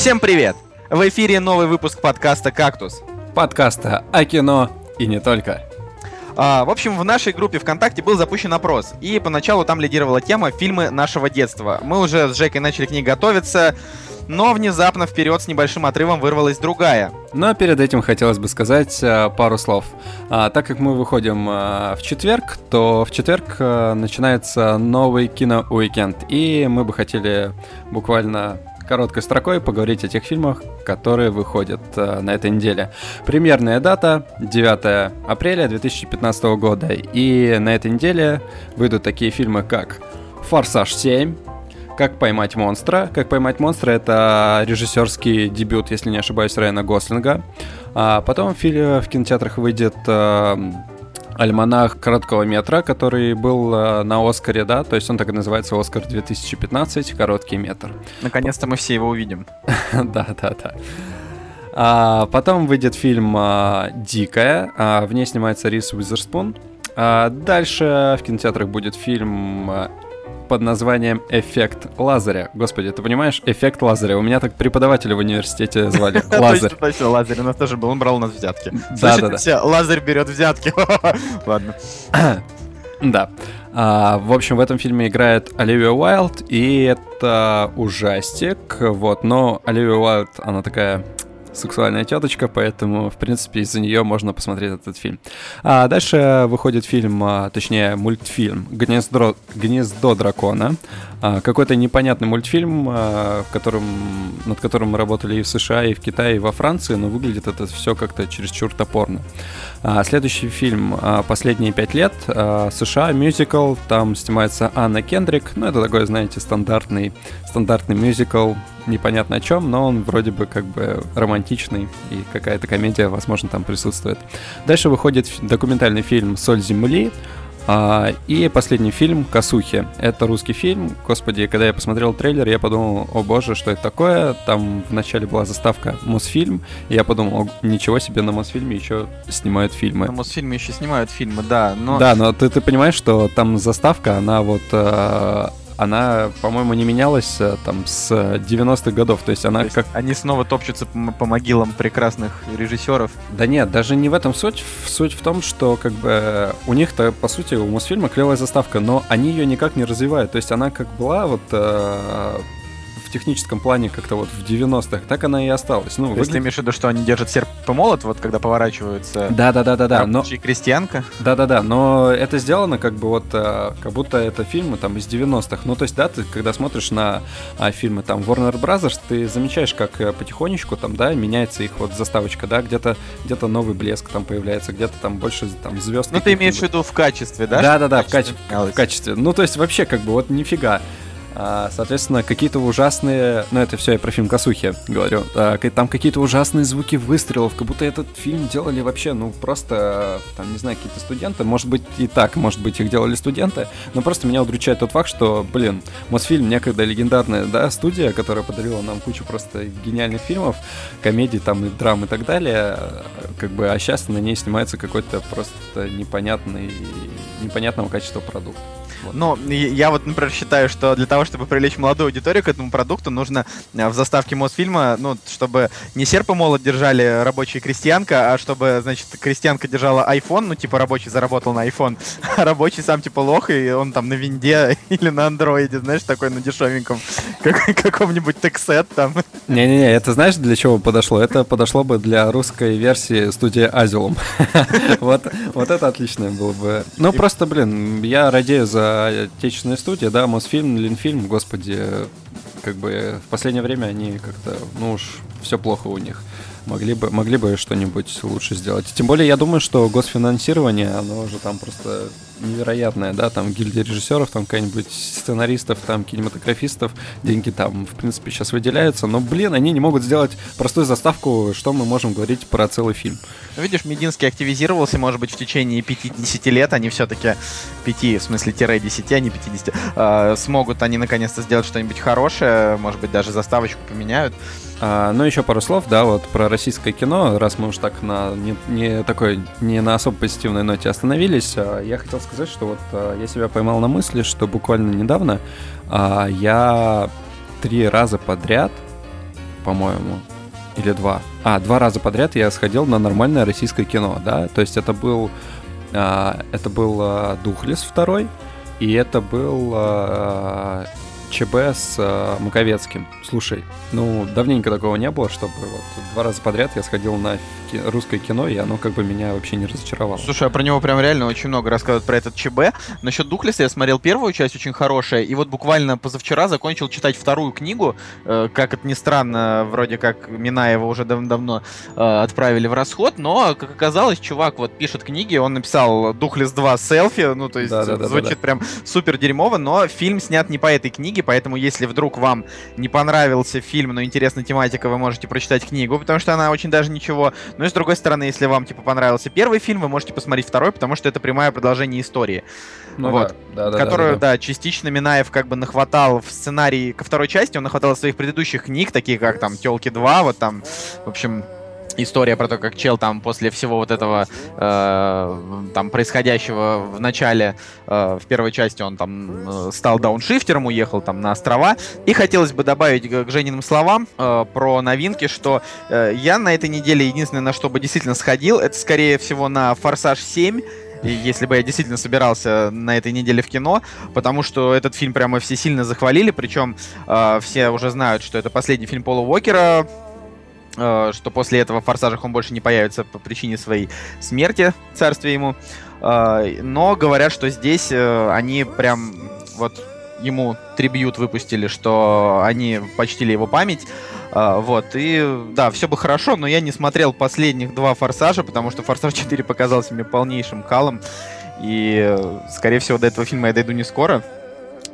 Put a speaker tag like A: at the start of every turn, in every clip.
A: Всем привет! В эфире новый выпуск подкаста «Кактус».
B: Подкаста о кино и не только.
A: А, в общем, в нашей группе ВКонтакте был запущен опрос, и поначалу там лидировала тема «Фильмы нашего детства». Мы уже с Жекой начали к ней готовиться, но внезапно вперед с небольшим отрывом вырвалась другая.
B: Но перед этим хотелось бы сказать а, пару слов. А, так как мы выходим а, в четверг, то в четверг а, начинается новый кино-уикенд, и мы бы хотели буквально короткой строкой поговорить о тех фильмах, которые выходят э, на этой неделе. Премьерная дата 9 апреля 2015 года. И на этой неделе выйдут такие фильмы, как «Форсаж 7», как поймать монстра. Как поймать монстра это режиссерский дебют, если не ошибаюсь, Райана Гослинга. А потом в, в кинотеатрах выйдет э, альманах короткого метра, который был э, на Оскаре, да, то есть он так и называется Оскар 2015, короткий метр.
A: Наконец-то мы все его увидим.
B: Да, да, да. А, потом выйдет фильм а, «Дикая», а, в ней снимается Рис Уизерспун. А, дальше в кинотеатрах будет фильм под названием «Эффект Лазаря». Господи, ты понимаешь? «Эффект Лазаря». У меня так преподавателя в университете звали. Лазарь.
A: Точно, точно, Лазарь. У нас тоже был, он брал у нас взятки.
B: Да, да, да.
A: Лазарь берет взятки. Ладно.
B: Да. А, в общем, в этом фильме играет Оливия Уайлд, и это ужастик, вот, но Оливия Уайлд, она такая сексуальная теточка, поэтому, в принципе, из-за нее можно посмотреть этот фильм. А дальше выходит фильм, а, точнее, мультфильм «Гнездо, Гнездо дракона». А, какой-то непонятный мультфильм, а, в котором, над которым мы работали и в США, и в Китае, и во Франции, но выглядит это все как-то чересчур топорно. А, следующий фильм «Последние пять лет», США, мюзикл, там снимается Анна Кендрик, ну, это такой, знаете, стандартный, стандартный мюзикл, непонятно о чем, но он вроде бы как бы романтичный, и какая-то комедия, возможно, там присутствует. Дальше выходит документальный фильм «Соль земли», и последний фильм «Косухи». Это русский фильм. Господи, когда я посмотрел трейлер, я подумал, о боже, что это такое? Там вначале была заставка «Мосфильм», и я подумал, о, ничего себе, на Мосфильме еще снимают фильмы.
A: На Мосфильме еще снимают фильмы, да, но...
B: Да, но ты, ты понимаешь, что там заставка, она вот э, она, по-моему, не менялась э, там с 90-х годов. То есть она То есть как...
A: Они снова топчутся по, по могилам прекрасных режиссеров.
B: Да нет, даже не в этом суть. Суть в том, что как бы у них-то, по сути, у Мосфильма клевая заставка, но они ее никак не развивают. То есть она как была вот э, в техническом плане как-то вот в 90-х, так она и осталась. Ну,
A: выглядит... Если имеешь в виду, что они держат серп и молот, вот когда поворачиваются...
B: Да-да-да-да-да.
A: Но... крестьянка.
B: Да-да-да, но это сделано как бы вот, э, как будто это фильмы там из 90-х. Ну, то есть, да, ты когда смотришь на а, фильмы там Warner Brothers, ты замечаешь, как э, потихонечку там, да, меняется их вот заставочка, да, где-то где-то новый блеск там появляется, где-то там больше там звезд.
A: Ну, ты имеешь в виду в качестве, да?
B: Да-да-да, в, качестве, в качестве. Ну, то есть, вообще, как бы, вот нифига. А, соответственно, какие-то ужасные... Ну, это все я про фильм «Косухи» говорю. А, там какие-то ужасные звуки выстрелов, как будто этот фильм делали вообще, ну, просто, там, не знаю, какие-то студенты. Может быть, и так, может быть, их делали студенты. Но просто меня удручает тот факт, что, блин, Мосфильм некогда легендарная, да, студия, которая подарила нам кучу просто гениальных фильмов, комедий там и драм и так далее, как бы, а сейчас на ней снимается какой-то просто непонятный, непонятного качества продукт.
A: Вот. Ну, я вот, например, считаю, что для того, чтобы привлечь молодую аудиторию к этому продукту, нужно э, в заставке Мосфильма, ну, чтобы не серп и молот держали рабочая крестьянка, а чтобы, значит, крестьянка держала iPhone, ну, типа рабочий заработал на iPhone, а рабочий сам типа лох, и он там на винде или на андроиде, знаешь, такой на дешевеньком, как, каком-нибудь тексет там.
B: Не-не-не, это знаешь, для чего подошло? Это подошло бы для русской версии студии Азилум. Вот, вот это отличное было бы. Ну, просто, блин, я радею за отечественные студии, да, Мосфильм, Линфильм, господи, как бы в последнее время они как-то, ну уж, все плохо у них. Могли бы, могли бы что-нибудь лучше сделать. Тем более, я думаю, что госфинансирование, оно уже там просто невероятное, да, там гильдия режиссеров, там какая-нибудь сценаристов, там кинематографистов, деньги там, в принципе, сейчас выделяются, но, блин, они не могут сделать простую заставку, что мы можем говорить про целый фильм.
A: Ну, видишь, Мединский активизировался, может быть, в течение 50 лет, они все-таки 5, в смысле, тире 10, а не 50, э, смогут они наконец-то сделать что-нибудь хорошее, может быть, даже заставочку поменяют.
B: А, ну, еще пару слов, да, вот про российское кино, раз мы уж так на не, не такой, не на особо позитивной ноте остановились, а, я хотел сказать, что вот а, я себя поймал на мысли, что буквально недавно а, я три раза подряд по-моему, или два. А, два раза подряд я сходил на нормальное российское кино, да. То есть это был, а, это был а, Духлес второй, и это был а, ЧБ с э, Маковецким. Слушай, ну, давненько такого не было, чтобы вот два раза подряд я сходил на ки- русское кино, и оно как бы меня вообще не разочаровало.
A: Слушай, а про него прям реально очень много рассказывают про этот ЧБ. Насчет Духлеса я смотрел первую часть, очень хорошая, и вот буквально позавчера закончил читать вторую книгу. Э, как это ни странно, вроде как Минаева уже давно э, отправили в расход, но, как оказалось, чувак вот пишет книги, он написал Духлес 2 селфи, ну, то есть
B: Да, да, да,
A: звучит
B: да, да.
A: прям супер дерьмово, но фильм снят не по этой книге, поэтому если вдруг вам не понравился фильм, но интересна тематика, вы можете прочитать книгу, потому что она очень даже ничего. Ну и с другой стороны, если вам типа понравился первый фильм, вы можете посмотреть второй, потому что это прямое продолжение истории,
B: Ну
A: вот.
B: да, да,
A: которую,
B: да, да.
A: да, частично Минаев как бы нахватал в сценарии ко второй части, он нахватал своих предыдущих книг, такие как там Телки 2, вот там, в общем, история про то, как чел там после всего вот этого э, там происходящего в начале, э, в первой части он там э, стал дауншифтером, уехал там на острова. И хотелось бы добавить к, Жениным словам э, про новинки, что э, я на этой неделе единственное, на что бы действительно сходил, это скорее всего на Форсаж 7. И если бы я действительно собирался на этой неделе в кино, потому что этот фильм прямо все сильно захвалили, причем э, все уже знают, что это последний фильм Пола Уокера, что после этого в «Форсажах» он больше не появится по причине своей смерти, царствие ему. Э, но говорят, что здесь э, они прям вот ему трибьют выпустили, что они почтили его память. Вот, и да, все бы хорошо, но я не смотрел последних два форсажа, потому что Форсаж 4 показался мне полнейшим калом. И, э, скорее всего, до этого фильма я дойду не скоро.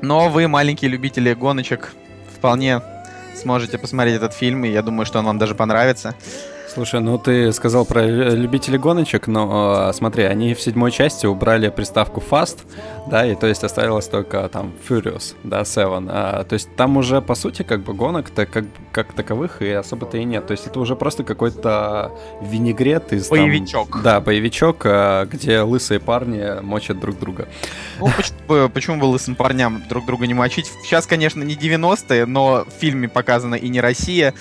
A: Но вы, маленькие любители гоночек, вполне сможете посмотреть этот фильм, и я думаю, что он вам даже понравится.
B: Слушай, ну ты сказал про лю- любителей гоночек, но э, смотри, они в седьмой части убрали приставку Fast, да, и то есть оставилось только там Furious, да, Seven. А, то есть там уже, по сути, как бы гонок-то как, как таковых и особо-то и нет. То есть это уже просто какой-то винегрет из... там-
A: Боевичок.
B: да, боевичок, а, где лысые парни мочат друг друга.
A: Ну, почему почему бы лысым парням друг друга не мочить? Сейчас, конечно, не 90-е, но в фильме показана и не Россия,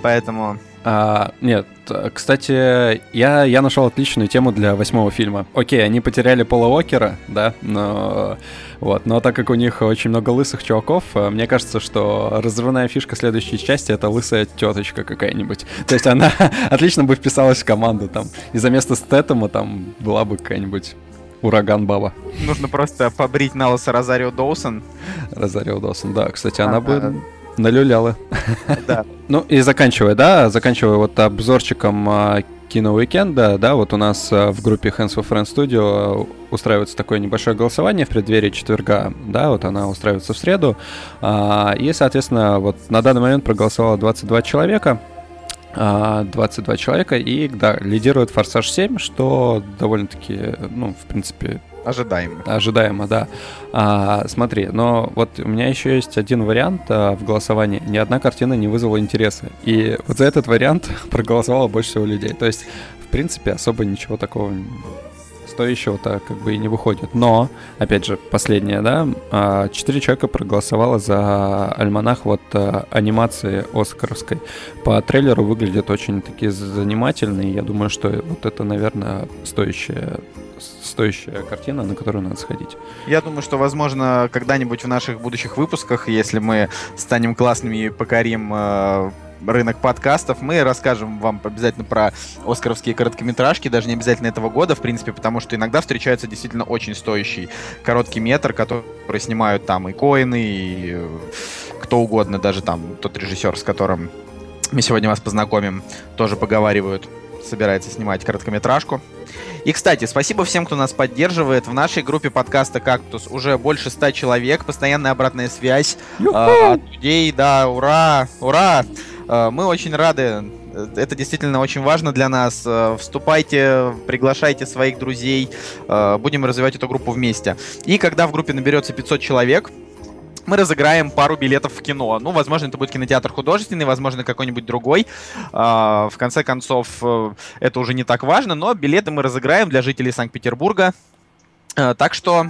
A: поэтому...
B: А, нет, кстати, я, я нашел отличную тему для восьмого фильма. Окей, они потеряли Пола Уокера, да, но вот, но так как у них очень много лысых чуваков, э, мне кажется, что разрывная фишка следующей части это лысая теточка какая-нибудь. То есть она отлично бы вписалась в команду там. И за место Стэттема там была бы какая-нибудь ураган баба
A: Нужно просто побрить на лысо Розарио Доусон.
B: Розарио Доусон. Да, кстати, она
A: Ага.
B: бы налюляла.
A: Да.
B: Ну и заканчивая, да, заканчивая вот обзорчиком а, кино-уикенда, да, вот у нас а, в группе Hands of Friends Studio а, устраивается такое небольшое голосование в преддверии четверга, да, вот она устраивается в среду, а, и, соответственно, вот на данный момент проголосовало 22 человека, а, 22 человека, и, да, лидирует Форсаж 7, что довольно-таки, ну, в принципе,
A: Ожидаемо.
B: Ожидаемо, да. А, смотри, но вот у меня еще есть один вариант а, в голосовании. Ни одна картина не вызвала интереса. И вот за этот вариант проголосовало больше всего людей. То есть, в принципе, особо ничего такого стоящего-то как бы и не выходит. Но, опять же, последнее, да, а, четыре человека проголосовало за альманах вот а, анимации оскаровской. По трейлеру выглядит очень таки занимательно, и я думаю, что вот это, наверное, стоящая стоящая картина, на которую надо сходить.
A: Я думаю, что, возможно, когда-нибудь в наших будущих выпусках, если мы станем классными и покорим э, рынок подкастов, мы расскажем вам обязательно про оскаровские короткометражки, даже не обязательно этого года, в принципе, потому что иногда встречается действительно очень стоящий короткий метр, который снимают там и Коины, и э, кто угодно, даже там тот режиссер, с которым мы сегодня вас познакомим, тоже поговаривают, собирается снимать короткометражку. И, кстати, спасибо всем, кто нас поддерживает. В нашей группе подкаста «Кактус» уже больше ста человек, постоянная обратная связь а, от людей, да, ура, ура! А, Мы очень рады, это действительно очень важно для нас. А, Вступайте, приглашайте своих друзей, а, будем развивать эту группу вместе. И когда в группе наберется 500 человек, мы разыграем пару билетов в кино. Ну, возможно, это будет кинотеатр художественный, возможно, какой-нибудь другой. А, В конце концов, э, это уже не так важно, но билеты мы разыграем для жителей Санкт-Петербурга. А, Так что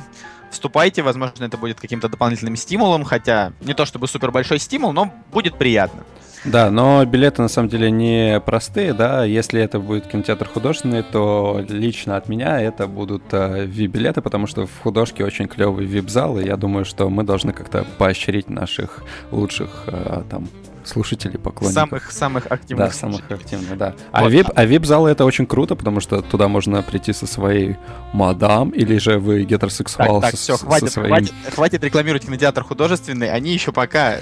A: вступайте, возможно, это будет каким-то дополнительным стимулом, хотя не то чтобы супер большой стимул, но будет приятно.
B: Да, но билеты на самом деле не простые, да. Если это будет кинотеатр художественный, то лично от меня это будут э, VIP-билеты, потому что в художке очень клевый VIP-зал, и я думаю, что мы должны как-то поощрить наших лучших э, там слушателей, поклонников.
A: Самых, самых активных.
B: Да, самых активных, да. А вот. VIP, а VIP-залы это очень круто, потому что туда можно прийти со своей мадам, или же вы гетеросексуал
A: так, так,
B: со,
A: все, хватит,
B: со своим...
A: хватит, хватит рекламировать кинотеатр художественный, они еще пока,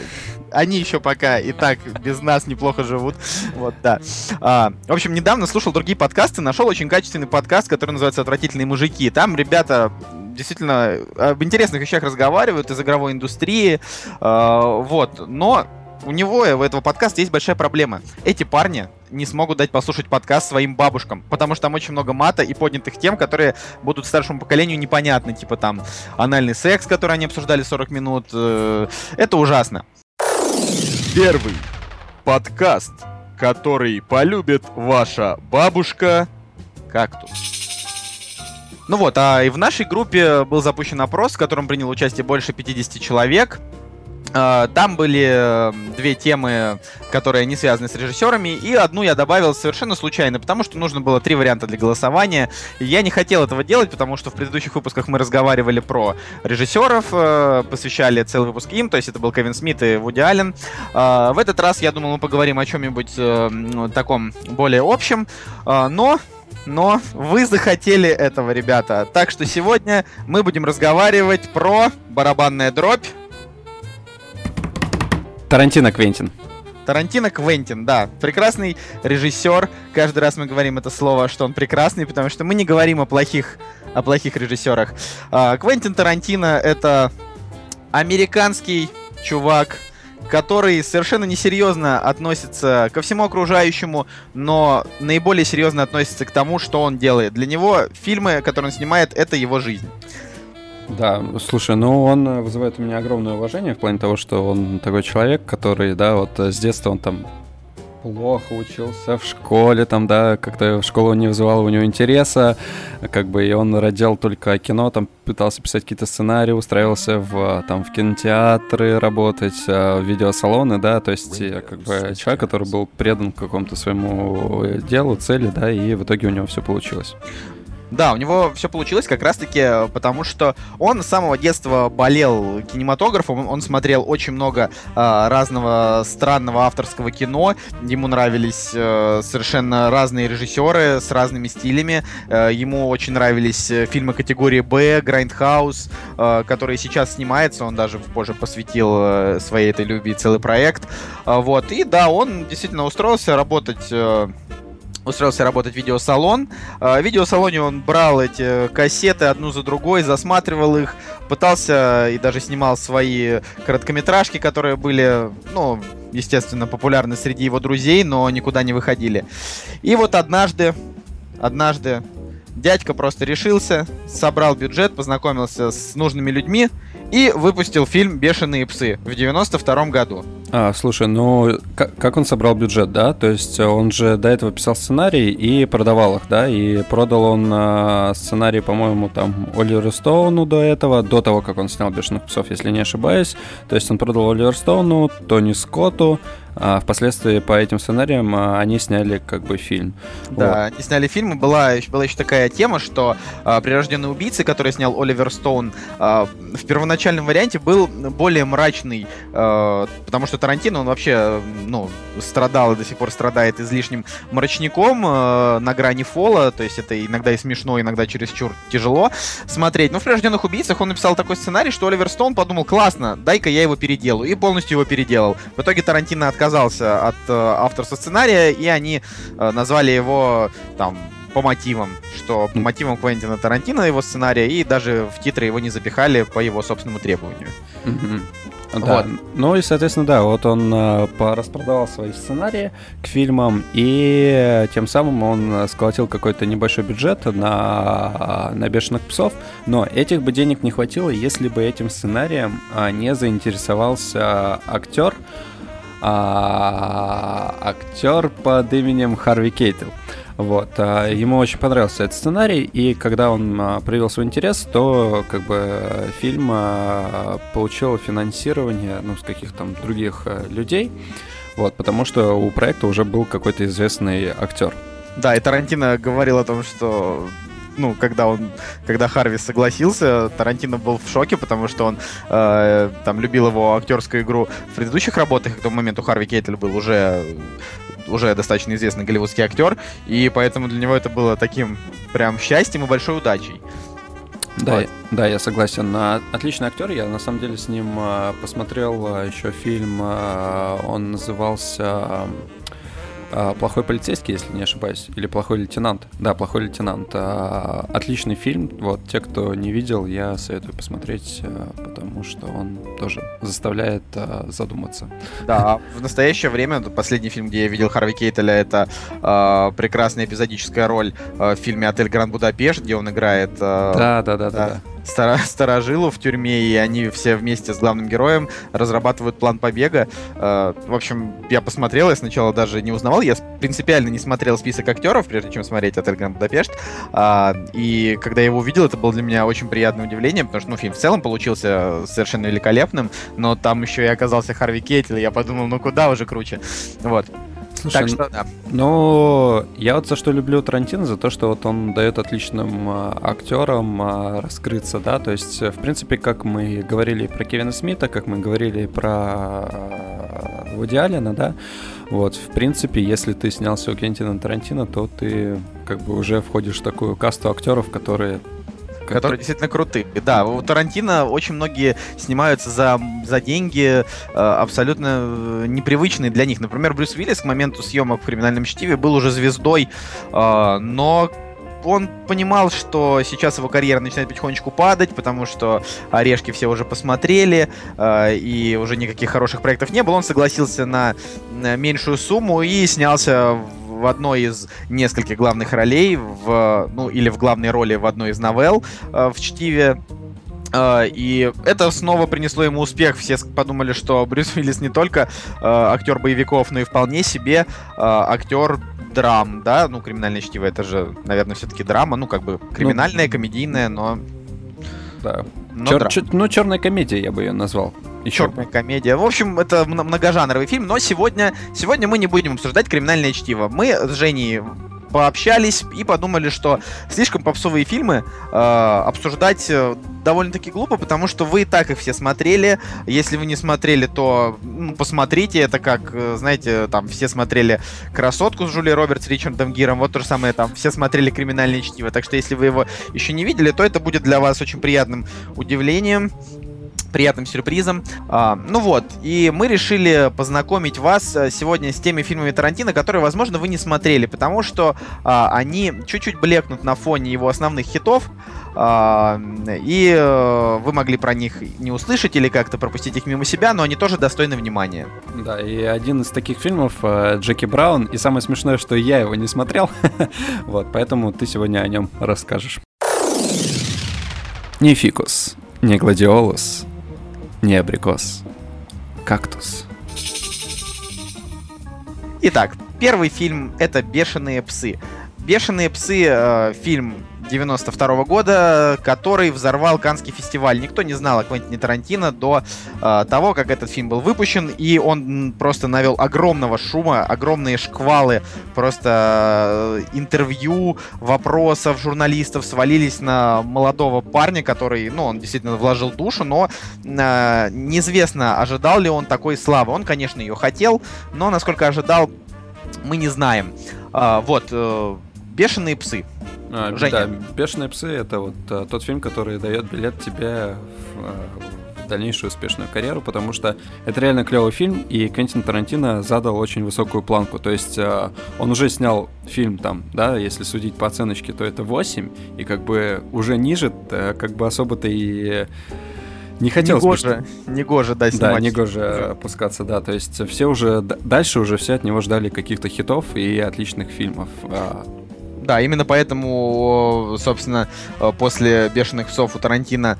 A: они еще пока и так без нас неплохо живут, вот, да. А, в общем, недавно слушал другие подкасты, нашел очень качественный подкаст, который называется «Отвратительные мужики». Там ребята действительно об интересных вещах разговаривают из игровой индустрии, э, вот, но у него, у этого подкаста есть большая проблема. Эти парни не смогут дать послушать подкаст своим бабушкам, потому что там очень много мата и поднятых тем, которые будут старшему поколению непонятны, типа там анальный секс, который они обсуждали 40 минут. Э, это ужасно. Первый подкаст, который полюбит ваша бабушка кактус. Ну вот, а и в нашей группе был запущен опрос, в котором принял участие больше 50 человек. А, там были э, две темы, которые не связаны с режиссерами, и одну я добавил совершенно случайно, потому что нужно было три варианта для голосования. Я не хотел этого делать, потому что в предыдущих выпусках мы разговаривали про режиссеров, э, посвящали целый выпуск им, то есть это был Кевин Смит и Вуди Аллен. А, в этот раз, я думал, мы поговорим о чем-нибудь э, таком более общем, а, но но вы захотели этого, ребята. Так что сегодня мы будем разговаривать про барабанная дробь,
B: Тарантино Квентин.
A: Тарантино Квентин, да. Прекрасный режиссер. Каждый раз мы говорим это слово, что он прекрасный, потому что мы не говорим о плохих, о плохих режиссерах. А, Квентин Тарантино — это американский чувак, который совершенно несерьезно относится ко всему окружающему, но наиболее серьезно относится к тому, что он делает. Для него фильмы, которые он снимает, это его жизнь.
B: Да, слушай, ну он вызывает у меня огромное уважение в плане того, что он такой человек, который, да, вот с детства он там плохо учился в школе, там, да, как-то в школу не вызывало у него интереса, как бы, и он родил только кино, там, пытался писать какие-то сценарии, устраивался в, там, в кинотеатры работать, в видеосалоны, да, то есть, как бы, человек, который был предан какому-то своему делу, цели, да, и в итоге у него все получилось.
A: Да, у него все получилось как раз-таки э, потому, что он с самого детства болел кинематографом, он смотрел очень много э, разного странного авторского кино, ему нравились э, совершенно разные режиссеры с разными стилями, э, ему очень нравились э, фильмы категории Б, Grindhouse, э, который сейчас снимается, он даже позже посвятил э, своей этой любви целый проект, э, вот, и да, он действительно устроился работать э, устроился работать в видеосалон. А, в видеосалоне он брал эти кассеты одну за другой, засматривал их, пытался и даже снимал свои короткометражки, которые были, ну, естественно, популярны среди его друзей, но никуда не выходили. И вот однажды, однажды дядька просто решился, собрал бюджет, познакомился с нужными людьми и выпустил фильм «Бешеные псы» в 92 году.
B: А, слушай, ну как, как он собрал бюджет, да? То есть он же до этого писал сценарий и продавал их, да? И продал он а, сценарий, по-моему, там Оливеру Стоуну до этого, до того, как он снял «Бешеных псов», если не ошибаюсь. То есть он продал Оливеру Стоуну, Тони Скотту, а впоследствии по этим сценариям а, они сняли как бы фильм.
A: Да, вот. они сняли фильм, и была, была еще такая тема, что а, «Прирожденный убийца», который снял Оливер Стоун, а, в первоначальном варианте был более мрачный, а, потому что Тарантино, он вообще, ну, страдал и до сих пор страдает излишним мрачником а, на грани фола, то есть это иногда и смешно, иногда чересчур тяжело смотреть. Но в «Прирожденных убийцах» он написал такой сценарий, что Оливер Стоун подумал, классно, дай-ка я его переделаю, и полностью его переделал. В итоге Тарантино отказался отказался от э, авторства сценария, и они э, назвали его там по мотивам, что по мотивам Квентина Тарантино его сценария, и даже в титры его не запихали по его собственному требованию.
B: Mm-hmm. Да. Вот. Ну и, соответственно, да, вот он э, распродавал свои сценарии к фильмам, и тем самым он сколотил какой-то небольшой бюджет на, на «Бешеных псов», но этих бы денег не хватило, если бы этим сценарием а, не заинтересовался актер, а, актер под именем Харви Кейтл. Вот. А ему очень понравился этот сценарий, и когда он а, проявил свой интерес, то как бы фильм а, получил финансирование ну, с каких-то других людей, вот, потому что у проекта уже был какой-то известный актер.
A: Да, и Тарантино говорил о том, что ну, когда он, когда Харви согласился, Тарантино был в шоке, потому что он э, там любил его актерскую игру в предыдущих работах, к тому моменту Харви Кейтель был уже уже достаточно известный голливудский актер, и поэтому для него это было таким прям счастьем и большой удачей.
B: Да, вот. да, я согласен. Отличный актер. Я на самом деле с ним э, посмотрел э, еще фильм. Он назывался а, плохой полицейский, если не ошибаюсь, или плохой лейтенант. Да, плохой лейтенант. А, отличный фильм. Вот те, кто не видел, я советую посмотреть, а, потому что он тоже заставляет задуматься.
A: Да, в настоящее время последний фильм, где я видел Харви Кейтеля, это прекрасная эпизодическая роль в фильме «Отель Гранд Будапешт», где он играет.
B: да, да, да, да. да
A: стар старожилу в тюрьме, и они все вместе с главным героем разрабатывают план побега. Э, в общем, я посмотрел, я сначала даже не узнавал, я принципиально не смотрел список актеров, прежде чем смотреть «Отель Гранд Будапешт», а, и когда я его увидел, это было для меня очень приятное удивление, потому что, ну, фильм в целом получился совершенно великолепным, но там еще и оказался Харви Кейтель, и я подумал, ну куда уже круче. Вот.
B: Слушай, так что, да. Ну, я вот за что люблю Тарантино, за то, что вот он дает отличным а, актерам а, раскрыться, да, то есть, в принципе, как мы говорили про Кевина Смита, как мы говорили про а, Вуди Аллена, да, вот, в принципе, если ты снялся у Кентина Тарантино, то ты как бы уже входишь в такую касту актеров, которые
A: которые действительно крутые. Да, у Тарантино очень многие снимаются за, за деньги э, абсолютно э, непривычные для них. Например, Брюс Уиллис к моменту съемок в «Криминальном чтиве» был уже звездой, э, но он понимал, что сейчас его карьера начинает потихонечку падать, потому что орешки все уже посмотрели, э, и уже никаких хороших проектов не было. Он согласился на, на меньшую сумму и снялся в одной из нескольких главных ролей, в, ну или в главной роли в одной из новелл э, в чтиве. Uh, и это снова принесло ему успех. Все подумали, что Брюс Уиллис не только uh, актер боевиков, но и вполне себе актер драм, да? Ну, криминальное чтиво это же, наверное, все-таки драма. Ну, как бы криминальная, ну, комедийная, но.
B: Да. Но Чер- чер- ну, черная комедия я бы ее назвал.
A: Еще. Черная комедия. В общем, это многожанровый фильм, но сегодня, сегодня мы не будем обсуждать криминальное чтиво. Мы с Женей пообщались и подумали, что слишком попсовые фильмы э, обсуждать э, довольно-таки глупо, потому что вы и так их все смотрели. Если вы не смотрели, то ну, посмотрите. Это как, э, знаете, там все смотрели «Красотку» с Джулией Робертс, Ричардом Гиром. Вот то же самое там. Все смотрели «Криминальное чтиво». Так что если вы его еще не видели, то это будет для вас очень приятным удивлением приятным сюрпризом. А, ну вот, и мы решили познакомить вас э, сегодня с теми фильмами Тарантино, которые, возможно, вы не смотрели, потому что а, они чуть-чуть блекнут на фоне его основных хитов, а, и а, вы могли про них не услышать или как-то пропустить их мимо себя, но они тоже достойны внимания.
B: Да, и один из таких фильмов э, Джеки Браун, и самое смешное, что я его не смотрел, вот, поэтому ты сегодня о нем расскажешь. Не фикус, не гладиолус, не абрикос. Кактус.
A: Итак, первый фильм это «Бешеные псы». «Бешеные псы» э, фильм 92 года, который взорвал Канский фестиваль. Никто не знал о Квентине Тарантино до э, того, как этот фильм был выпущен, и он просто навел огромного шума, огромные шквалы просто э, интервью, вопросов журналистов свалились на молодого парня, который, ну, он действительно вложил душу, но э, неизвестно, ожидал ли он такой славы. Он, конечно, ее хотел, но насколько ожидал, мы не знаем. Э, вот, э, «Бешеные псы».
B: А, Женя. Да, «Бешеные псы» — это вот а, тот фильм, который дает билет тебе в, а, в дальнейшую успешную карьеру, потому что это реально клевый фильм, и Квентин Тарантино задал очень высокую планку. То есть а, он уже снял фильм там, да, если судить по оценочке, то это 8, и как бы уже ниже, как бы особо-то и не хотелось
A: негоже, бы... Негоже, да, снимать.
B: Да, негоже опускаться, да. То есть все уже... Дальше уже все от него ждали каких-то хитов и отличных фильмов.
A: Да, именно поэтому, собственно, после «Бешеных псов» у Тарантино,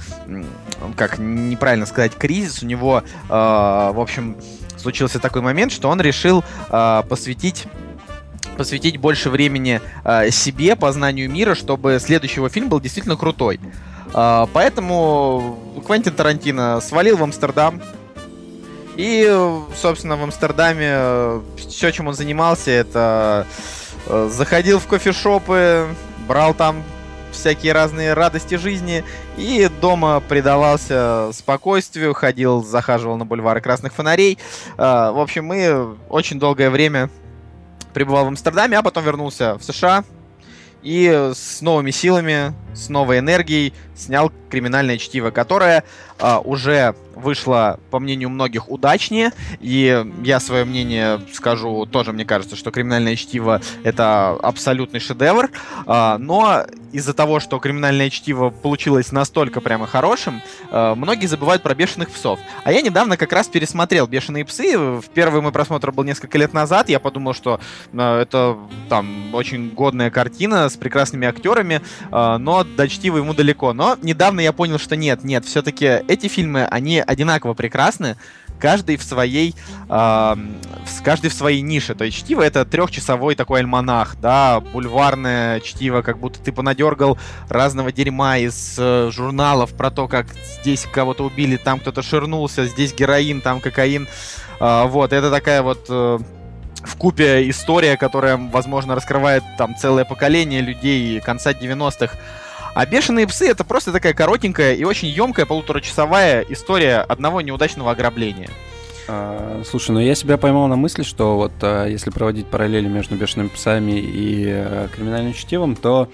A: как неправильно сказать, кризис, у него, в общем, случился такой момент, что он решил посвятить посвятить больше времени э, себе, познанию мира, чтобы следующий его фильм был действительно крутой. Э, поэтому Квентин Тарантино свалил в Амстердам. И, собственно, в Амстердаме э, все, чем он занимался, это э, заходил в кофешопы, брал там всякие разные радости жизни и дома предавался спокойствию, ходил, захаживал на бульвары красных фонарей. Э, в общем, мы очень долгое время пребывал в Амстердаме, а потом вернулся в США и с новыми силами, с новой энергией снял криминальное чтиво, которое э, уже вышло, по мнению многих, удачнее. И я свое мнение скажу тоже, мне кажется, что криминальное чтиво это абсолютный шедевр. Э, но из-за того, что криминальное чтиво получилось настолько прямо хорошим, э, многие забывают про бешеных псов. А я недавно как раз пересмотрел Бешеные псы. В первый мой просмотр был несколько лет назад. Я подумал, что э, это там очень годная картина с прекрасными актерами, но до чтива ему далеко. Но недавно я понял, что нет, нет, все-таки эти фильмы, они одинаково прекрасны, каждый в своей, э, каждый в своей нише. То есть чтиво это трехчасовой такой альманах, да, бульварное чтиво, как будто ты понадергал разного дерьма из э, журналов про то, как здесь кого-то убили, там кто-то ширнулся, здесь героин, там кокаин. Э, вот, это такая вот э, в купе история, которая, возможно, раскрывает там целое поколение людей конца 90-х. А «Бешеные псы» — это просто такая коротенькая и очень емкая полуторачасовая история одного неудачного ограбления.
B: А, слушай, ну я себя поймал на мысли, что вот а, если проводить параллели между «Бешеными псами» и а, «Криминальным чтивом», то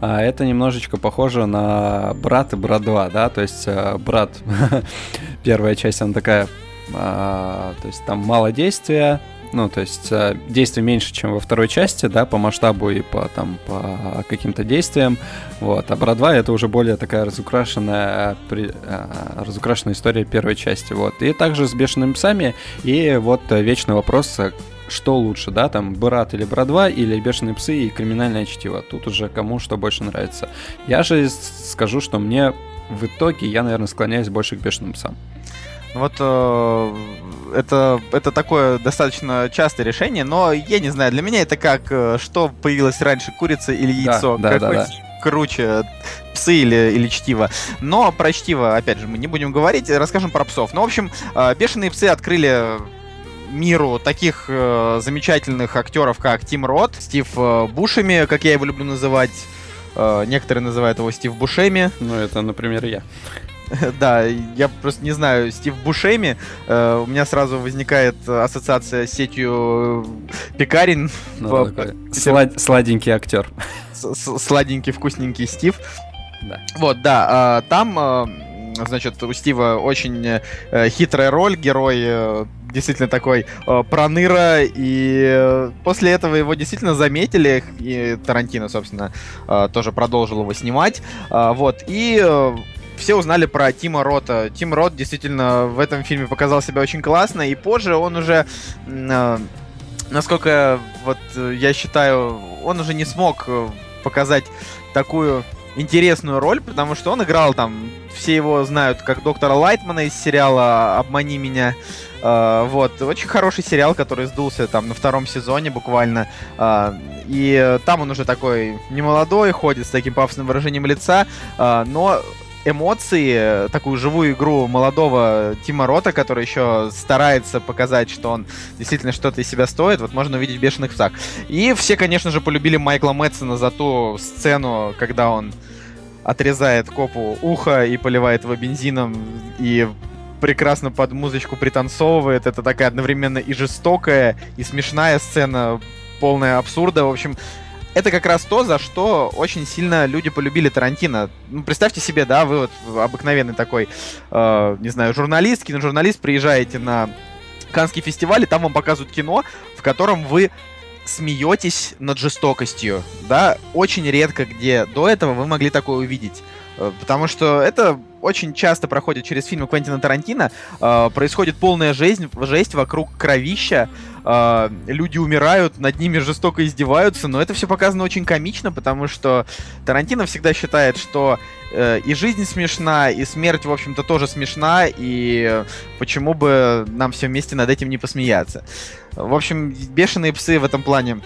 B: а, это немножечко похоже на «Брат» и «Брат 2», да, то есть а, «Брат», первая часть, она такая, а, то есть там мало действия, ну, то есть э, действий меньше, чем во второй части, да, по масштабу и по, там, по каким-то действиям. Вот. А Бра 2 это уже более такая разукрашенная, при, э, разукрашенная история первой части. Вот. И также с бешеными псами. И вот вечный вопрос, что лучше, да, там, Брат или Бра 2, или Бешеные псы и Криминальное чтиво. Тут уже кому что больше нравится. Я же скажу, что мне в итоге, я, наверное, склоняюсь больше к Бешеным псам.
A: Вот э, это, это такое достаточно частое решение, но я не знаю, для меня это как, э, что появилось раньше, курица или яйцо?
B: Да,
A: Какой
B: да, да.
A: круче, псы или, или чтиво? Но про чтиво, опять же, мы не будем говорить, расскажем про псов. Ну, в общем, э, бешеные псы открыли миру таких э, замечательных актеров, как Тим Рот, Стив э, Бушеми, как я его люблю называть. Э, некоторые называют его Стив Бушеми.
B: Ну, это, например, я.
A: Да, я просто не знаю, Стив Бушеми, э, у меня сразу возникает ассоциация с сетью Пекарин.
B: Ну, слад, сладенький актер.
A: Сладенький, вкусненький Стив. Да. Вот, да, э, там, э, значит, у Стива очень э, хитрая роль, герой э, действительно такой э, проныра, и э, после этого его действительно заметили, и Тарантино, собственно, э, тоже продолжил его снимать, э, вот, и э, все узнали про Тима Рота. Тим Рот действительно в этом фильме показал себя очень классно, и позже он уже, э, насколько вот э, я считаю, он уже не смог э, показать такую интересную роль, потому что он играл там, все его знают как доктора Лайтмана из сериала «Обмани меня». Вот, очень хороший сериал, который сдулся там на втором сезоне буквально. И там он уже такой немолодой, ходит с таким пафосным выражением лица, но эмоции, такую живую игру молодого Тима Рота, который еще старается показать, что он действительно что-то из себя стоит, вот можно увидеть в «Бешеных псах». И все, конечно же, полюбили Майкла Мэтсона за ту сцену, когда он отрезает копу ухо и поливает его бензином, и прекрасно под музычку пританцовывает. Это такая одновременно и жестокая, и смешная сцена, полная абсурда. В общем, это как раз то, за что очень сильно люди полюбили Тарантино. Ну, представьте себе, да, вы вот обыкновенный такой, э, не знаю, журналист, киножурналист, приезжаете на Канский фестиваль, и там вам показывают кино, в котором вы смеетесь над жестокостью, да, очень редко где до этого вы могли такое увидеть. Э, потому что это очень часто проходит через фильмы Квентина Тарантино. Э, происходит полная жизнь, жесть вокруг кровища. Э, люди умирают, над ними жестоко издеваются, но это все показано очень комично, потому что Тарантино всегда считает, что э, и жизнь смешна, и смерть, в общем-то, тоже смешна, и почему бы нам все вместе над этим не посмеяться. В общем, бешеные псы в этом плане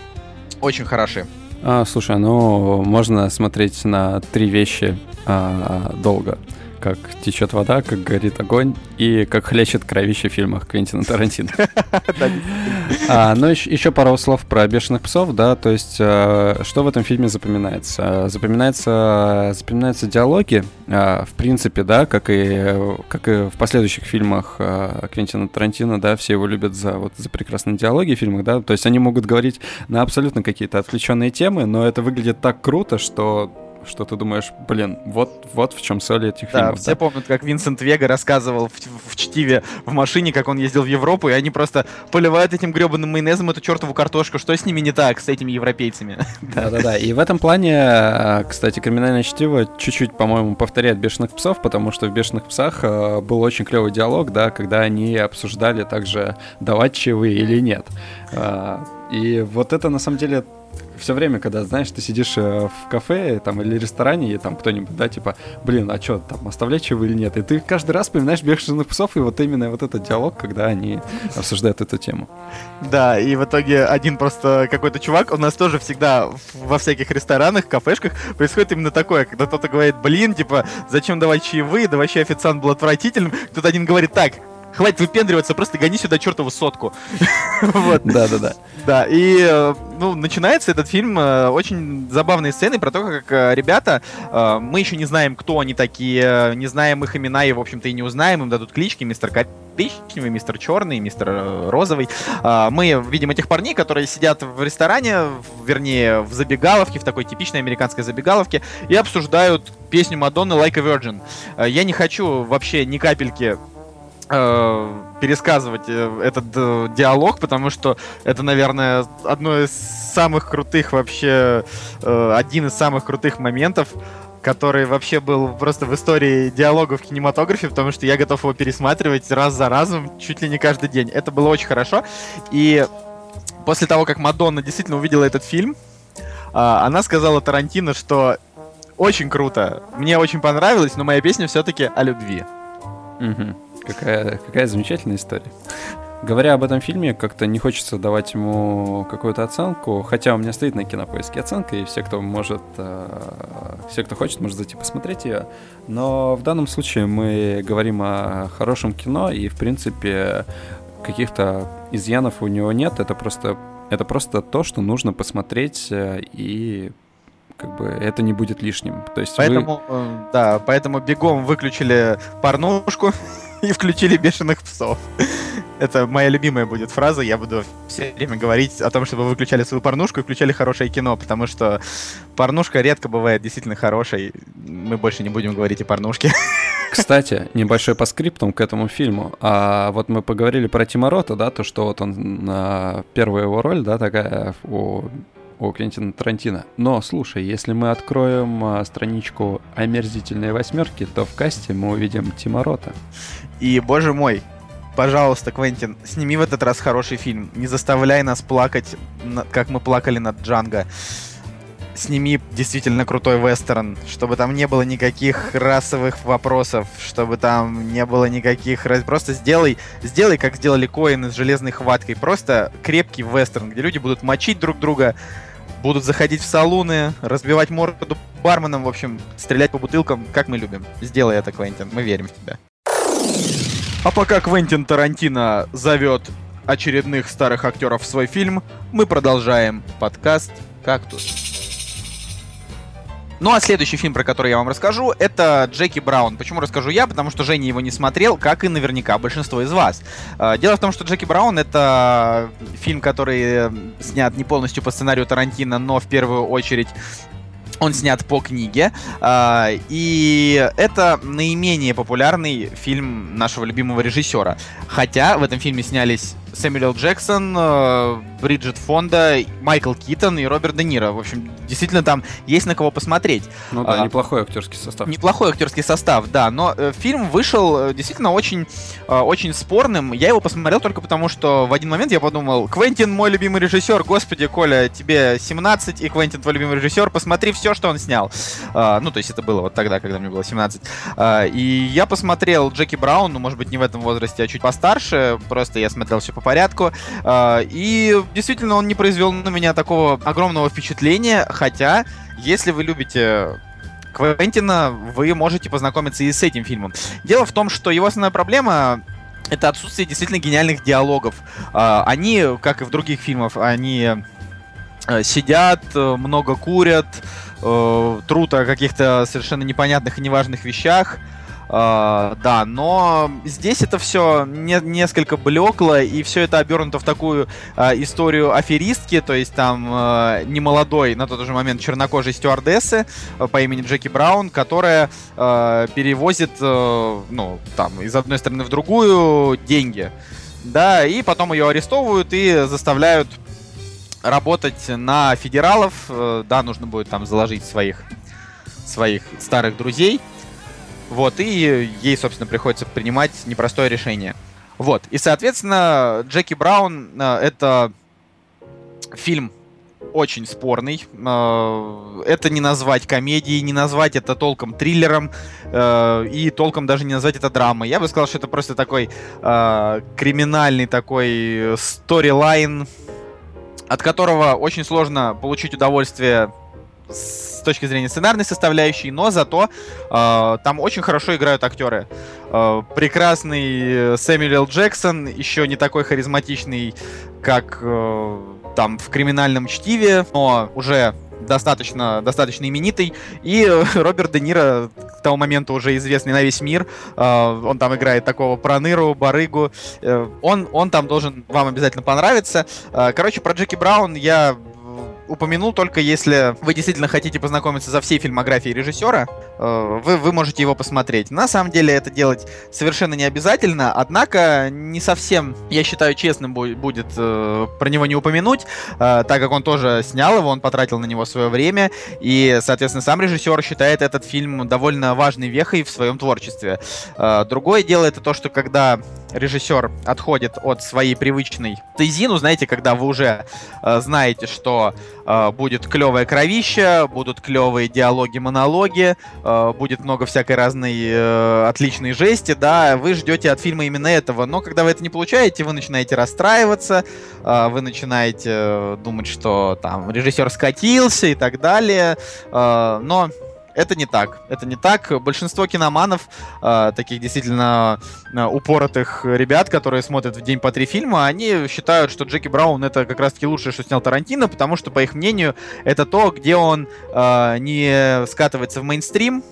A: очень хороши.
B: А, слушай, ну можно смотреть на три вещи а, долго как течет вода, как горит огонь и как хлещет кровище в фильмах Квентина Тарантино. а, ну, еще, пару слов про бешеных псов, да, то есть э, что в этом фильме запоминается? Запоминается, запоминаются диалоги, э, в принципе, да, как и, как и в последующих фильмах э, Квентина Тарантино, да, все его любят за, вот, за прекрасные диалоги в фильмах, да, то есть они могут говорить на абсолютно какие-то отвлеченные темы, но это выглядит так круто, что что ты думаешь, блин, вот, вот в чем соль этих
A: да,
B: фильмов.
A: Все да? помнят, как Винсент Вега рассказывал в, в чтиве в машине, как он ездил в Европу, и они просто поливают этим гребаным майонезом эту чертову картошку. Что с ними не так, с этими европейцами?
B: Да-да-да. И в этом плане, э, кстати, криминальное чтиво чуть-чуть, по-моему, повторяет бешеных псов, потому что в бешеных псах э, был очень клевый диалог, да, когда они обсуждали также давать чаевые или нет. Э, и вот это на самом деле все время, когда, знаешь, ты сидишь э, в кафе там или ресторане, и там кто-нибудь, да, типа, блин, а что, там, оставлять чего или нет? И ты каждый раз вспоминаешь бешеных псов, и вот именно вот этот диалог, когда они обсуждают эту тему.
A: Да, и в итоге один просто какой-то чувак, у нас тоже всегда во всяких ресторанах, кафешках происходит именно такое, когда кто-то говорит, блин, типа, зачем давать чаевые, да вообще официант был отвратительным, кто-то один говорит, так, хватит выпендриваться, просто гони сюда чертову сотку.
B: вот. Да, да, да.
A: Да, и э, ну, начинается этот фильм э, очень забавной сценой про то, как э, ребята, мы еще не знаем, кто они такие, не знаем их имена и, в общем-то, и не узнаем, им дадут клички, мистер коричневый, мистер черный, мистер розовый. Мы видим этих парней, которые сидят в ресторане, вернее, в забегаловке, в такой типичной американской забегаловке, и обсуждают песню Мадонны Like a Virgin. Я не хочу вообще ни капельки пересказывать э, этот э, диалог, потому что это, наверное, одно из самых крутых вообще, э, один из самых крутых моментов, который вообще был просто в истории диалога в кинематографе, потому что я готов его пересматривать раз за разом, чуть ли не каждый день. Это было очень хорошо. И после того, как Мадонна действительно увидела этот фильм, э, она сказала Тарантино, что очень круто, мне очень понравилось, но моя песня все-таки о любви.
B: Угу. Какая, какая замечательная история. Говоря об этом фильме, как-то не хочется давать ему какую-то оценку, хотя у меня стоит на кинопоиске оценка, и все, кто может, э, все, кто хочет, может зайти посмотреть ее. Но в данном случае мы говорим о хорошем кино, и, в принципе, каких-то изъянов у него нет. Это просто, это просто то, что нужно посмотреть, э, и как бы это не будет лишним. То есть
A: поэтому, вы... Э, да, поэтому бегом выключили порнушку и включили бешеных псов. Это моя любимая будет фраза. Я буду все время говорить о том, чтобы вы выключали свою порнушку и включали хорошее кино, потому что порнушка редко бывает действительно хорошей. Мы больше не будем говорить о порнушке.
B: Кстати, небольшой по скриптам к этому фильму. А вот мы поговорили про Тима Рота, да, то, что вот он первая его роль, да, такая у у Квентина Тарантино. Но, слушай, если мы откроем а, страничку «Омерзительные восьмерки», то в касте мы увидим Тима Рота.
A: И, боже мой, пожалуйста, Квентин, сними в этот раз хороший фильм. Не заставляй нас плакать, как мы плакали над Джанго. Сними действительно крутой вестерн, чтобы там не было никаких расовых вопросов, чтобы там не было никаких... Просто сделай, сделай, как сделали Коины с железной хваткой. Просто крепкий вестерн, где люди будут мочить друг друга, будут заходить в салуны, разбивать морду барменам, в общем, стрелять по бутылкам, как мы любим. Сделай это, Квентин, мы верим в тебя. А пока Квентин Тарантино зовет очередных старых актеров в свой фильм, мы продолжаем подкаст «Кактус». Ну а следующий фильм, про который я вам расскажу, это Джеки Браун. Почему расскажу я? Потому что Женя его не смотрел, как и наверняка большинство из вас. А, дело в том, что Джеки Браун это фильм, который снят не полностью по сценарию Тарантино, но в первую очередь он снят по книге, а, и это наименее популярный фильм нашего любимого режиссера. Хотя в этом фильме снялись Сэмюэл Джексон, э, Бриджит Фонда, Майкл Китон и Роберт Де Ниро. В общем, действительно там есть на кого посмотреть.
B: Ну да, а, неплохой актерский состав.
A: Неплохой актерский состав, да. Но э, фильм вышел э, действительно очень, очень спорным. Я его посмотрел только потому, что в один момент я подумал, Квентин мой любимый режиссер, господи, Коля, тебе 17, и Квентин твой любимый режиссер, посмотри все, что он снял. Э, ну, то есть это было вот тогда, когда мне было 17. Э, и я посмотрел Джеки Браун, ну, может быть, не в этом возрасте, а чуть постарше. Просто я смотрел все по порядку. Э, и действительно, он не произвел на меня такого огромного впечатления, хотя, если вы любите Квентина, вы можете познакомиться и с этим фильмом. Дело в том, что его основная проблема это отсутствие действительно гениальных диалогов. Они, как и в других фильмах, они сидят, много курят, трут о каких-то совершенно непонятных и неважных вещах. Uh, да, но здесь это все не, несколько блекло, и все это обернуто в такую uh, историю аферистки, то есть там uh, немолодой на тот же момент чернокожей стюардессы по имени Джеки Браун, которая перевозит, ну, там, из одной страны в другую деньги. Да, и потом ее арестовывают и заставляют работать на федералов. Uh, да, нужно будет там заложить своих, своих старых друзей. Вот, и ей, собственно, приходится принимать непростое решение. Вот, и, соответственно, Джеки Браун э, это фильм очень спорный. Э, это не назвать комедией, не назвать это толком триллером э, и толком даже не назвать это драмой. Я бы сказал, что это просто такой криминальный такой сторилайн, от которого очень сложно получить удовольствие с точки зрения сценарной составляющей, но зато э, там очень хорошо играют актеры. Э, прекрасный Сэмюэл Джексон, еще не такой харизматичный, как э, там в криминальном чтиве, но уже достаточно, достаточно именитый. И Роберт Де Ниро, к тому моменту уже известный на весь мир, э, он там играет такого проныру, барыгу. Э, он, он там должен вам обязательно понравиться. Э, короче, про Джеки Браун я упомянул только если вы действительно хотите познакомиться за всей фильмографией режиссера, э, вы, вы можете его посмотреть. На самом деле это делать совершенно не обязательно, однако не совсем, я считаю, честным будет э, про него не упомянуть, э, так как он тоже снял его, он потратил на него свое время, и, соответственно, сам режиссер считает этот фильм довольно важной вехой в своем творчестве. Другое дело это то, что когда режиссер отходит от своей привычной тезину, ну, знаете, когда вы уже знаете, что э, будет клевое кровище, будут клевые диалоги, монологи, э, будет много всякой разной э, отличной жести, да, вы ждете от фильма именно этого, но когда вы это не получаете, вы начинаете расстраиваться, э, вы начинаете э, думать, что там режиссер скатился и так далее, э, но это не так. Это не так. Большинство киноманов, э, таких действительно э, упоротых ребят, которые смотрят в день по три фильма, они считают, что Джеки Браун это как раз-таки лучшее, что снял Тарантино, потому что, по их мнению, это то, где он э, не скатывается в мейнстрим,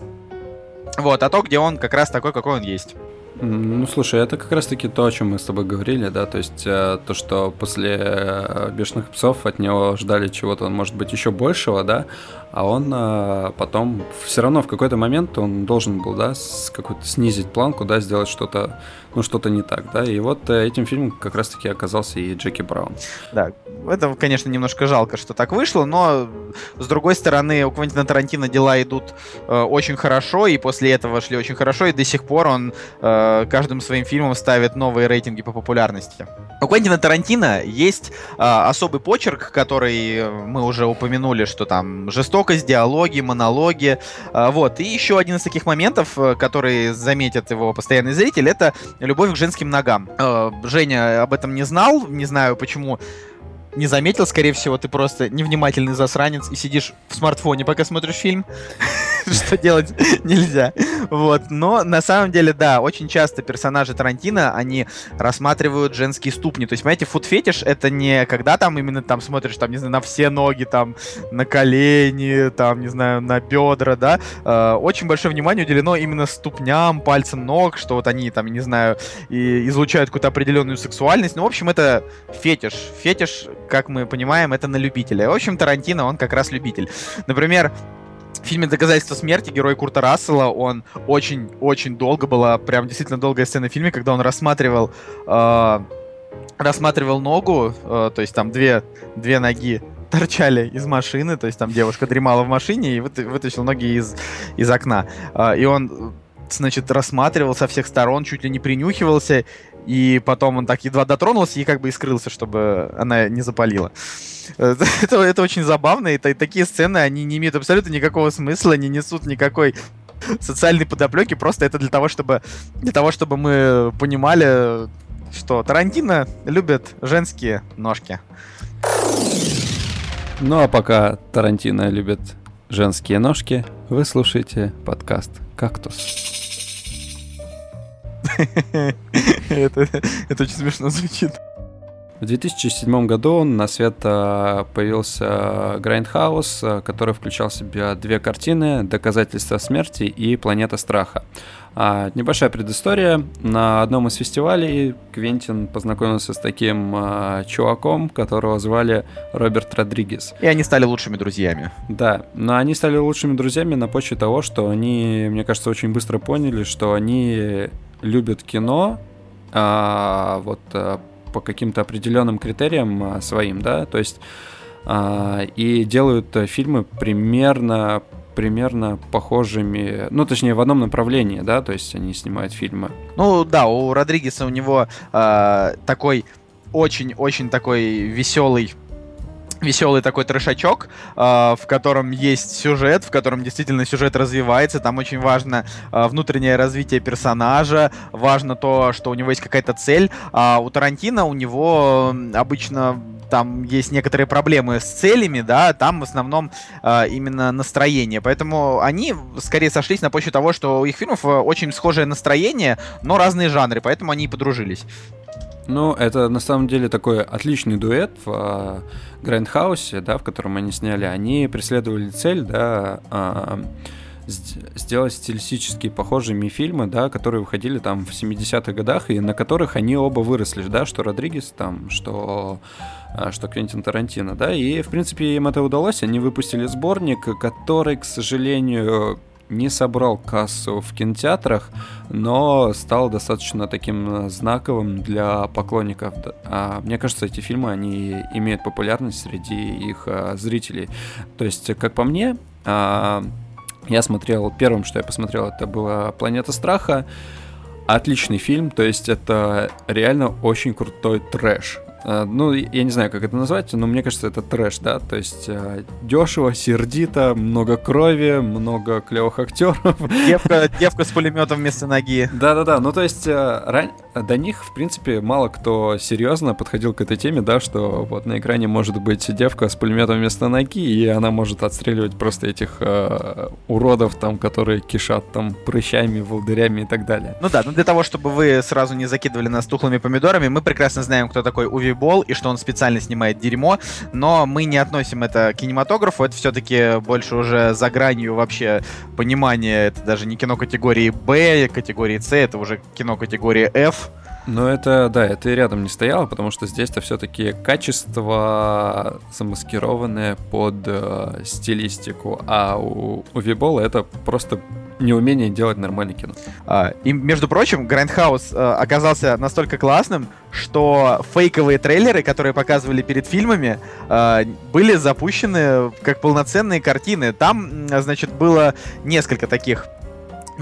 A: вот, а то, где он как раз такой, какой он есть.
B: Ну, слушай, это как раз-таки то, о чем мы с тобой говорили, да, то есть э, то, что после э, «Бешеных псов» от него ждали чего-то, может быть, еще большего, да, а он э, потом все равно в какой-то момент он должен был, да, с какой-то снизить планку, да, сделать что-то, ну, что-то не так, да, и вот э, этим фильмом как раз-таки оказался и Джеки Браун.
A: Да, это, конечно, немножко жалко, что так вышло, но, с другой стороны, у Квентина Тарантино дела идут э, очень хорошо, и после этого шли очень хорошо, и до сих пор он э, каждым своим фильмом ставит новые рейтинги по популярности. У Квентина Тарантино есть э, особый почерк, который мы уже упомянули, что там жестокость, диалоги, монологи. Э, вот. И еще один из таких моментов, э, который заметит его постоянный зритель, это любовь к женским ногам. Э, Женя об этом не знал, не знаю почему не заметил, скорее всего, ты просто невнимательный засранец и сидишь в смартфоне, пока смотришь фильм. что делать нельзя. Вот. Но на самом деле, да, очень часто персонажи Тарантино, они рассматривают женские ступни. То есть, понимаете, фуд-фетиш это не когда там именно там смотришь, там, не знаю, на все ноги, там, на колени, там, не знаю, на бедра, да. Э, очень большое внимание уделено именно ступням, пальцам ног, что вот они там, не знаю, и излучают какую-то определенную сексуальность. Ну, в общем, это фетиш. Фетиш, как мы понимаем, это на любителя. В общем, Тарантино, он как раз любитель. Например, в фильме «Доказательство смерти» герой Курта Рассела, он очень-очень долго, была прям действительно долгая сцена в фильме, когда он рассматривал, э, рассматривал ногу, э, то есть там две, две ноги торчали из машины, то есть там девушка дремала в машине и вытащил ноги из, из окна. Э, и он значит, рассматривал со всех сторон, чуть ли не принюхивался, и потом он так едва дотронулся и как бы и скрылся, чтобы она не запалила. Это, это очень забавно, и такие сцены, они не имеют абсолютно никакого смысла, не несут никакой социальной подоплеки, просто это для того, чтобы для того, чтобы мы понимали, что Тарантино любит женские ножки.
B: Ну а пока Тарантино любит женские ножки, вы слушаете подкаст «Кактус».
A: это, это очень смешно звучит.
B: В 2007 году на свет а, появился Grindhouse, а, который включал в себя две картины «Доказательство смерти» и «Планета страха». А, небольшая предыстория. На одном из фестивалей Квентин познакомился с таким а, чуваком, которого звали Роберт Родригес.
A: И они стали лучшими друзьями.
B: Да, но они стали лучшими друзьями на почве того, что они, мне кажется, очень быстро поняли, что они любят кино, а, вот по каким-то определенным критериям а, своим, да, то есть а, и делают э, фильмы примерно примерно похожими, ну, точнее, в одном направлении, да, то есть они снимают фильмы.
A: Ну, да, у Родригеса у него э, такой очень-очень такой веселый веселый такой трешачок, э, в котором есть сюжет, в котором действительно сюжет развивается. Там очень важно э, внутреннее развитие персонажа, важно то, что у него есть какая-то цель. А у Тарантино у него обычно там есть некоторые проблемы с целями, да, там в основном э, именно настроение. Поэтому они скорее сошлись на почве того, что у их фильмов очень схожее настроение, но разные жанры, поэтому они и подружились.
B: Ну, это на самом деле такой отличный дуэт в Грандхаусе, да, в котором они сняли. Они преследовали цель, да, э, сделать стилистически похожими фильмы, да, которые выходили там в 70-х годах, и на которых они оба выросли, да, что Родригес там, что, что Квентин Тарантино, да, и, в принципе, им это удалось, они выпустили сборник, который, к сожалению, не собрал кассу в кинотеатрах, но стал достаточно таким знаковым для поклонников. А, мне кажется, эти фильмы, они имеют популярность среди их а, зрителей. То есть, как по мне, а, я смотрел, первым, что я посмотрел, это была «Планета страха». Отличный фильм, то есть это реально очень крутой трэш. Э, ну, я не знаю, как это назвать, но мне кажется, это трэш, да, то есть э, дешево, сердито, много крови, много клевых актеров.
A: Девка, девка с пулеметом вместо ноги.
B: Да-да-да, ну то есть э, ран... до них, в принципе, мало кто серьезно подходил к этой теме, да, что вот на экране может быть девка с пулеметом вместо ноги, и она может отстреливать просто этих э, уродов там, которые кишат там прыщами, волдырями и так далее.
A: Ну да, ну для того, чтобы вы сразу не закидывали нас тухлыми помидорами, мы прекрасно знаем, кто такой Уви волейбол и что он специально снимает дерьмо, но мы не относим это к кинематографу, это все-таки больше уже за гранью вообще понимания, это даже не кино категории Б, категории С, это уже кино категории F.
B: Ну, это, да, это и рядом не стояло, потому что здесь-то все-таки качество замаскированное под э, стилистику, а у, у Вибола это просто неумение делать нормальное кино.
A: А, и, между прочим, Грандхаус а, оказался настолько классным, что фейковые трейлеры, которые показывали перед фильмами, а, были запущены как полноценные картины. Там, значит, было несколько таких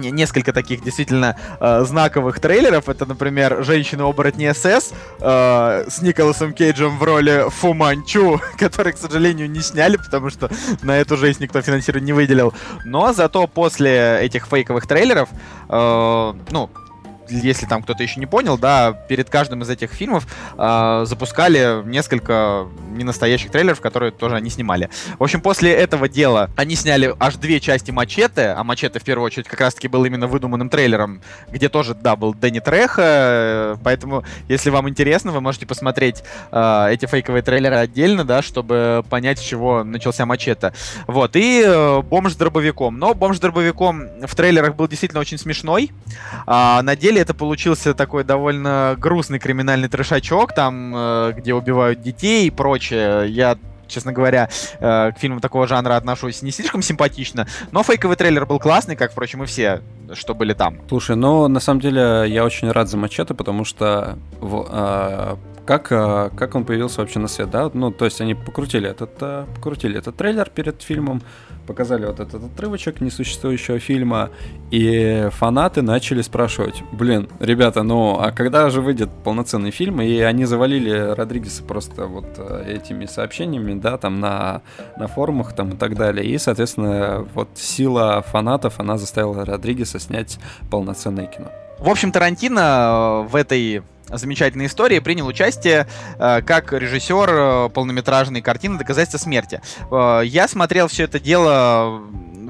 A: несколько таких действительно э, знаковых трейлеров. Это, например, «Женщины-оборотни СС» э, с Николасом Кейджем в роли Фуманчу, который, к сожалению, не сняли, потому что на эту жесть никто финансирование не выделил. Но зато после этих фейковых трейлеров, э, ну, если там кто-то еще не понял, да, перед каждым из этих фильмов э, запускали несколько ненастоящих трейлеров, которые тоже они снимали. В общем, после этого дела они сняли аж две части Мачете, а Мачете в первую очередь как раз-таки был именно выдуманным трейлером, где тоже, да, был Дэнни Треха, поэтому, если вам интересно, вы можете посмотреть э, эти фейковые трейлеры отдельно, да, чтобы понять, с чего начался Мачете. Вот, и э, Бомж с дробовиком. Но Бомж с дробовиком в трейлерах был действительно очень смешной, а на деле это получился такой довольно грустный криминальный трешачок, там, э, где убивают детей и прочее. Я честно говоря, э, к фильмам такого жанра отношусь не слишком симпатично, но фейковый трейлер был классный, как, впрочем, и все, что были там.
B: Слушай, ну, на самом деле, я очень рад за Мачете, потому что в, э, как, э, как он появился вообще на свет, да? Ну, то есть они покрутили этот, э, покрутили этот трейлер перед фильмом, показали вот этот отрывочек несуществующего фильма, и фанаты начали спрашивать, блин, ребята, ну а когда же выйдет полноценный фильм? И они завалили Родригеса просто вот э, этими сообщениями, да, там на, на форумах там и так далее. И, соответственно, вот сила фанатов, она заставила Родригеса снять полноценное кино.
A: В общем, Тарантино в этой замечательной истории принял участие э, как режиссер э, полнометражной картины «Доказательство смерти». Э, я смотрел все это дело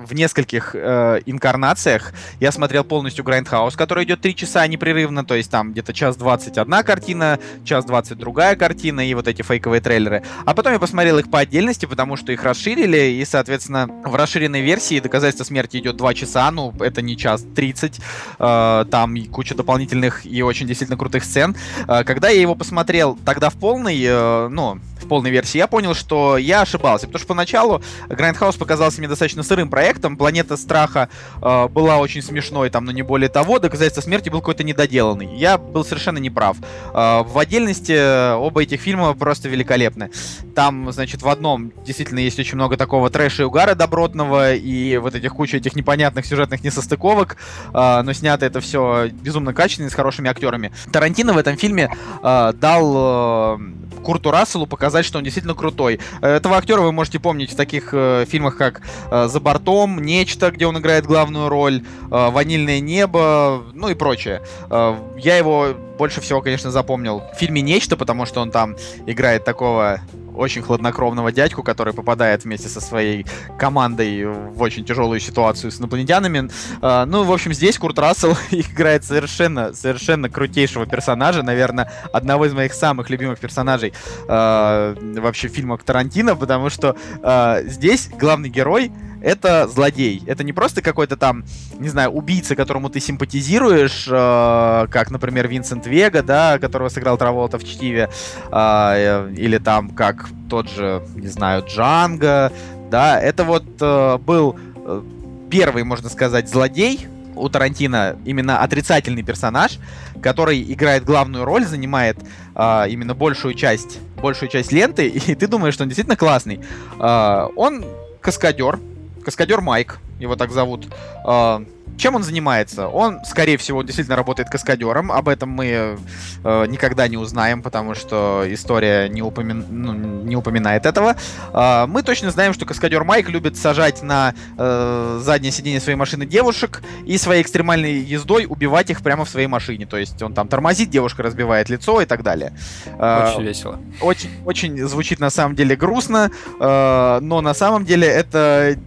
A: в нескольких э, инкарнациях. Я смотрел полностью Grindhouse, который идет 3 часа непрерывно, то есть там где-то час 20 одна картина, час 20 другая картина и вот эти фейковые трейлеры. А потом я посмотрел их по отдельности, потому что их расширили, и, соответственно, в расширенной версии доказательство смерти идет 2 часа, ну, это не час 30, э, там куча дополнительных и очень действительно крутых сцен. Э, когда я его посмотрел тогда в полной, э, ну, полной версии, я понял, что я ошибался, потому что поначалу Grindhouse показался мне достаточно сырым проектом. Планета страха э, была очень смешной, там, но не более того. Доказательство смерти был какой-то недоделанный. Я был совершенно неправ. Э, в отдельности э, оба этих фильма просто великолепны. Там, значит, в одном действительно есть очень много такого трэша и угара добротного, и вот этих куча этих непонятных сюжетных несостыковок, э, но снято это все безумно качественно, с хорошими актерами. Тарантино в этом фильме э, дал э, Курту Расселу показать, что он действительно крутой. Этого актера вы можете помнить в таких э, фильмах, как э, «За бортом», «Нечто», где он играет главную роль, э, «Ванильное небо», ну и прочее. Э, я его больше всего, конечно, запомнил в фильме «Нечто», потому что он там играет такого очень хладнокровного дядьку, который попадает вместе со своей командой в очень тяжелую ситуацию с инопланетянами. Uh, ну, в общем, здесь Курт Рассел играет совершенно, совершенно крутейшего персонажа, наверное, одного из моих самых любимых персонажей uh, вообще в фильмах Тарантино, потому что uh, здесь главный герой это злодей. Это не просто какой-то там, не знаю, убийца, которому ты симпатизируешь, э, как, например, Винсент Вега, да, которого сыграл Траволта в Чтиве, э, или там как тот же, не знаю, Джанго, да, это вот э, был э, первый, можно сказать, злодей, у Тарантино именно отрицательный персонаж, который играет главную роль, занимает э, именно большую часть, большую часть ленты, и ты думаешь, что он действительно классный. Э, он каскадер, Каскадер Майк, его так зовут. А, чем он занимается? Он, скорее всего, действительно работает каскадером. Об этом мы э, никогда не узнаем, потому что история не, упомин... ну, не упоминает этого. Э, мы точно знаем, что каскадер Майк любит сажать на э, заднее сиденье своей машины девушек и своей экстремальной ездой убивать их прямо в своей машине. То есть он там тормозит, девушка разбивает лицо и так далее.
B: Э, очень весело.
A: Очень, очень звучит на самом деле грустно, э, но на самом деле это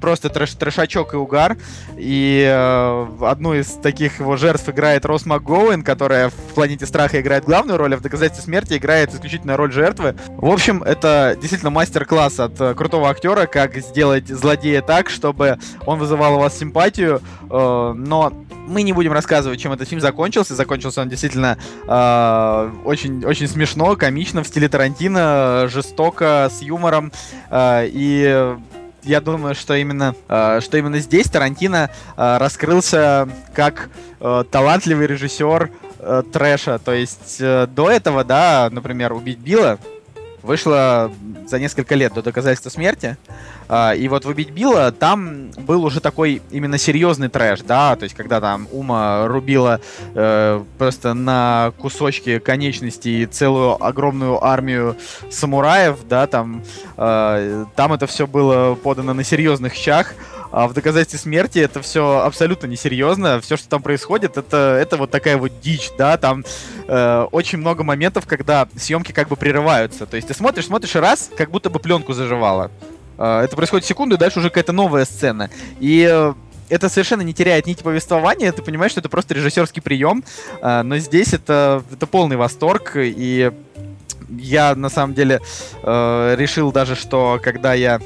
A: просто трэш, трэшачок и угар. И э, одну из таких его жертв играет Рос МакГоуэн, которая в «Планете страха» играет главную роль, а в «Доказательстве смерти» играет исключительно роль жертвы. В общем, это действительно мастер-класс от э, крутого актера, как сделать злодея так, чтобы он вызывал у вас симпатию, э, но мы не будем рассказывать, чем этот фильм закончился. Закончился он действительно э, очень, очень смешно, комично, в стиле Тарантино, жестоко, с юмором. Э, и я думаю, что именно, э, что именно здесь Тарантино э, раскрылся как э, талантливый режиссер э, трэша. То есть э, до этого, да, например, «Убить Билла» вышло за несколько лет до доказательства смерти. А, и вот в «Убить Билла» там был уже такой именно серьезный трэш, да, то есть когда там Ума рубила э, просто на кусочки конечностей целую огромную армию самураев, да, там, э, там это все было подано на серьезных щах, а в доказательстве смерти это все абсолютно несерьезно. Все, что там происходит, это, это вот такая вот дичь, да, там э, очень много моментов, когда съемки как бы прерываются. То есть ты смотришь, смотришь раз, как будто бы пленку заживала. Э, это происходит секунду, и дальше уже какая-то новая сцена. И э, это совершенно не теряет нити повествования, ты понимаешь, что это просто режиссерский прием, э, но здесь это, это полный восторг, и я на самом деле э, решил даже, что когда я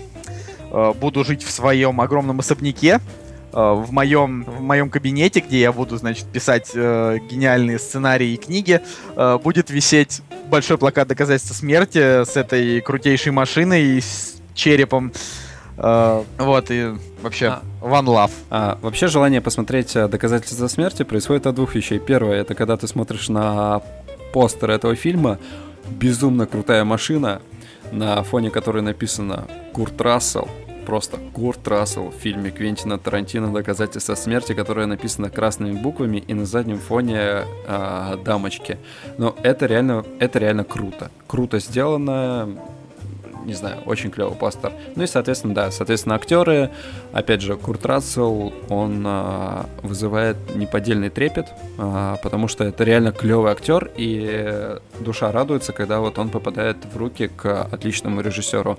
A: буду жить в своем огромном особняке, э, в моем, в моем кабинете, где я буду, значит, писать э, гениальные сценарии и книги, э, будет висеть большой плакат доказательства смерти с этой крутейшей машиной и с черепом. Э, вот, и вообще, а, one love.
B: А, вообще, желание посмотреть э, доказательства смерти происходит от двух вещей. Первое, это когда ты смотришь на постер этого фильма, безумно крутая машина, на фоне которой написано Курт Рассел, просто Курт Рассел в фильме Квентина Тарантино «Доказательство смерти», которое написано красными буквами и на заднем фоне э, дамочки. Но это реально, это реально круто. Круто сделано. Не знаю, очень клевый постер. Ну и, соответственно, да, соответственно, актеры, опять же, Курт Рассел, он а, вызывает неподдельный трепет, а, потому что это реально клевый актер, и душа радуется, когда вот он попадает в руки к отличному режиссеру.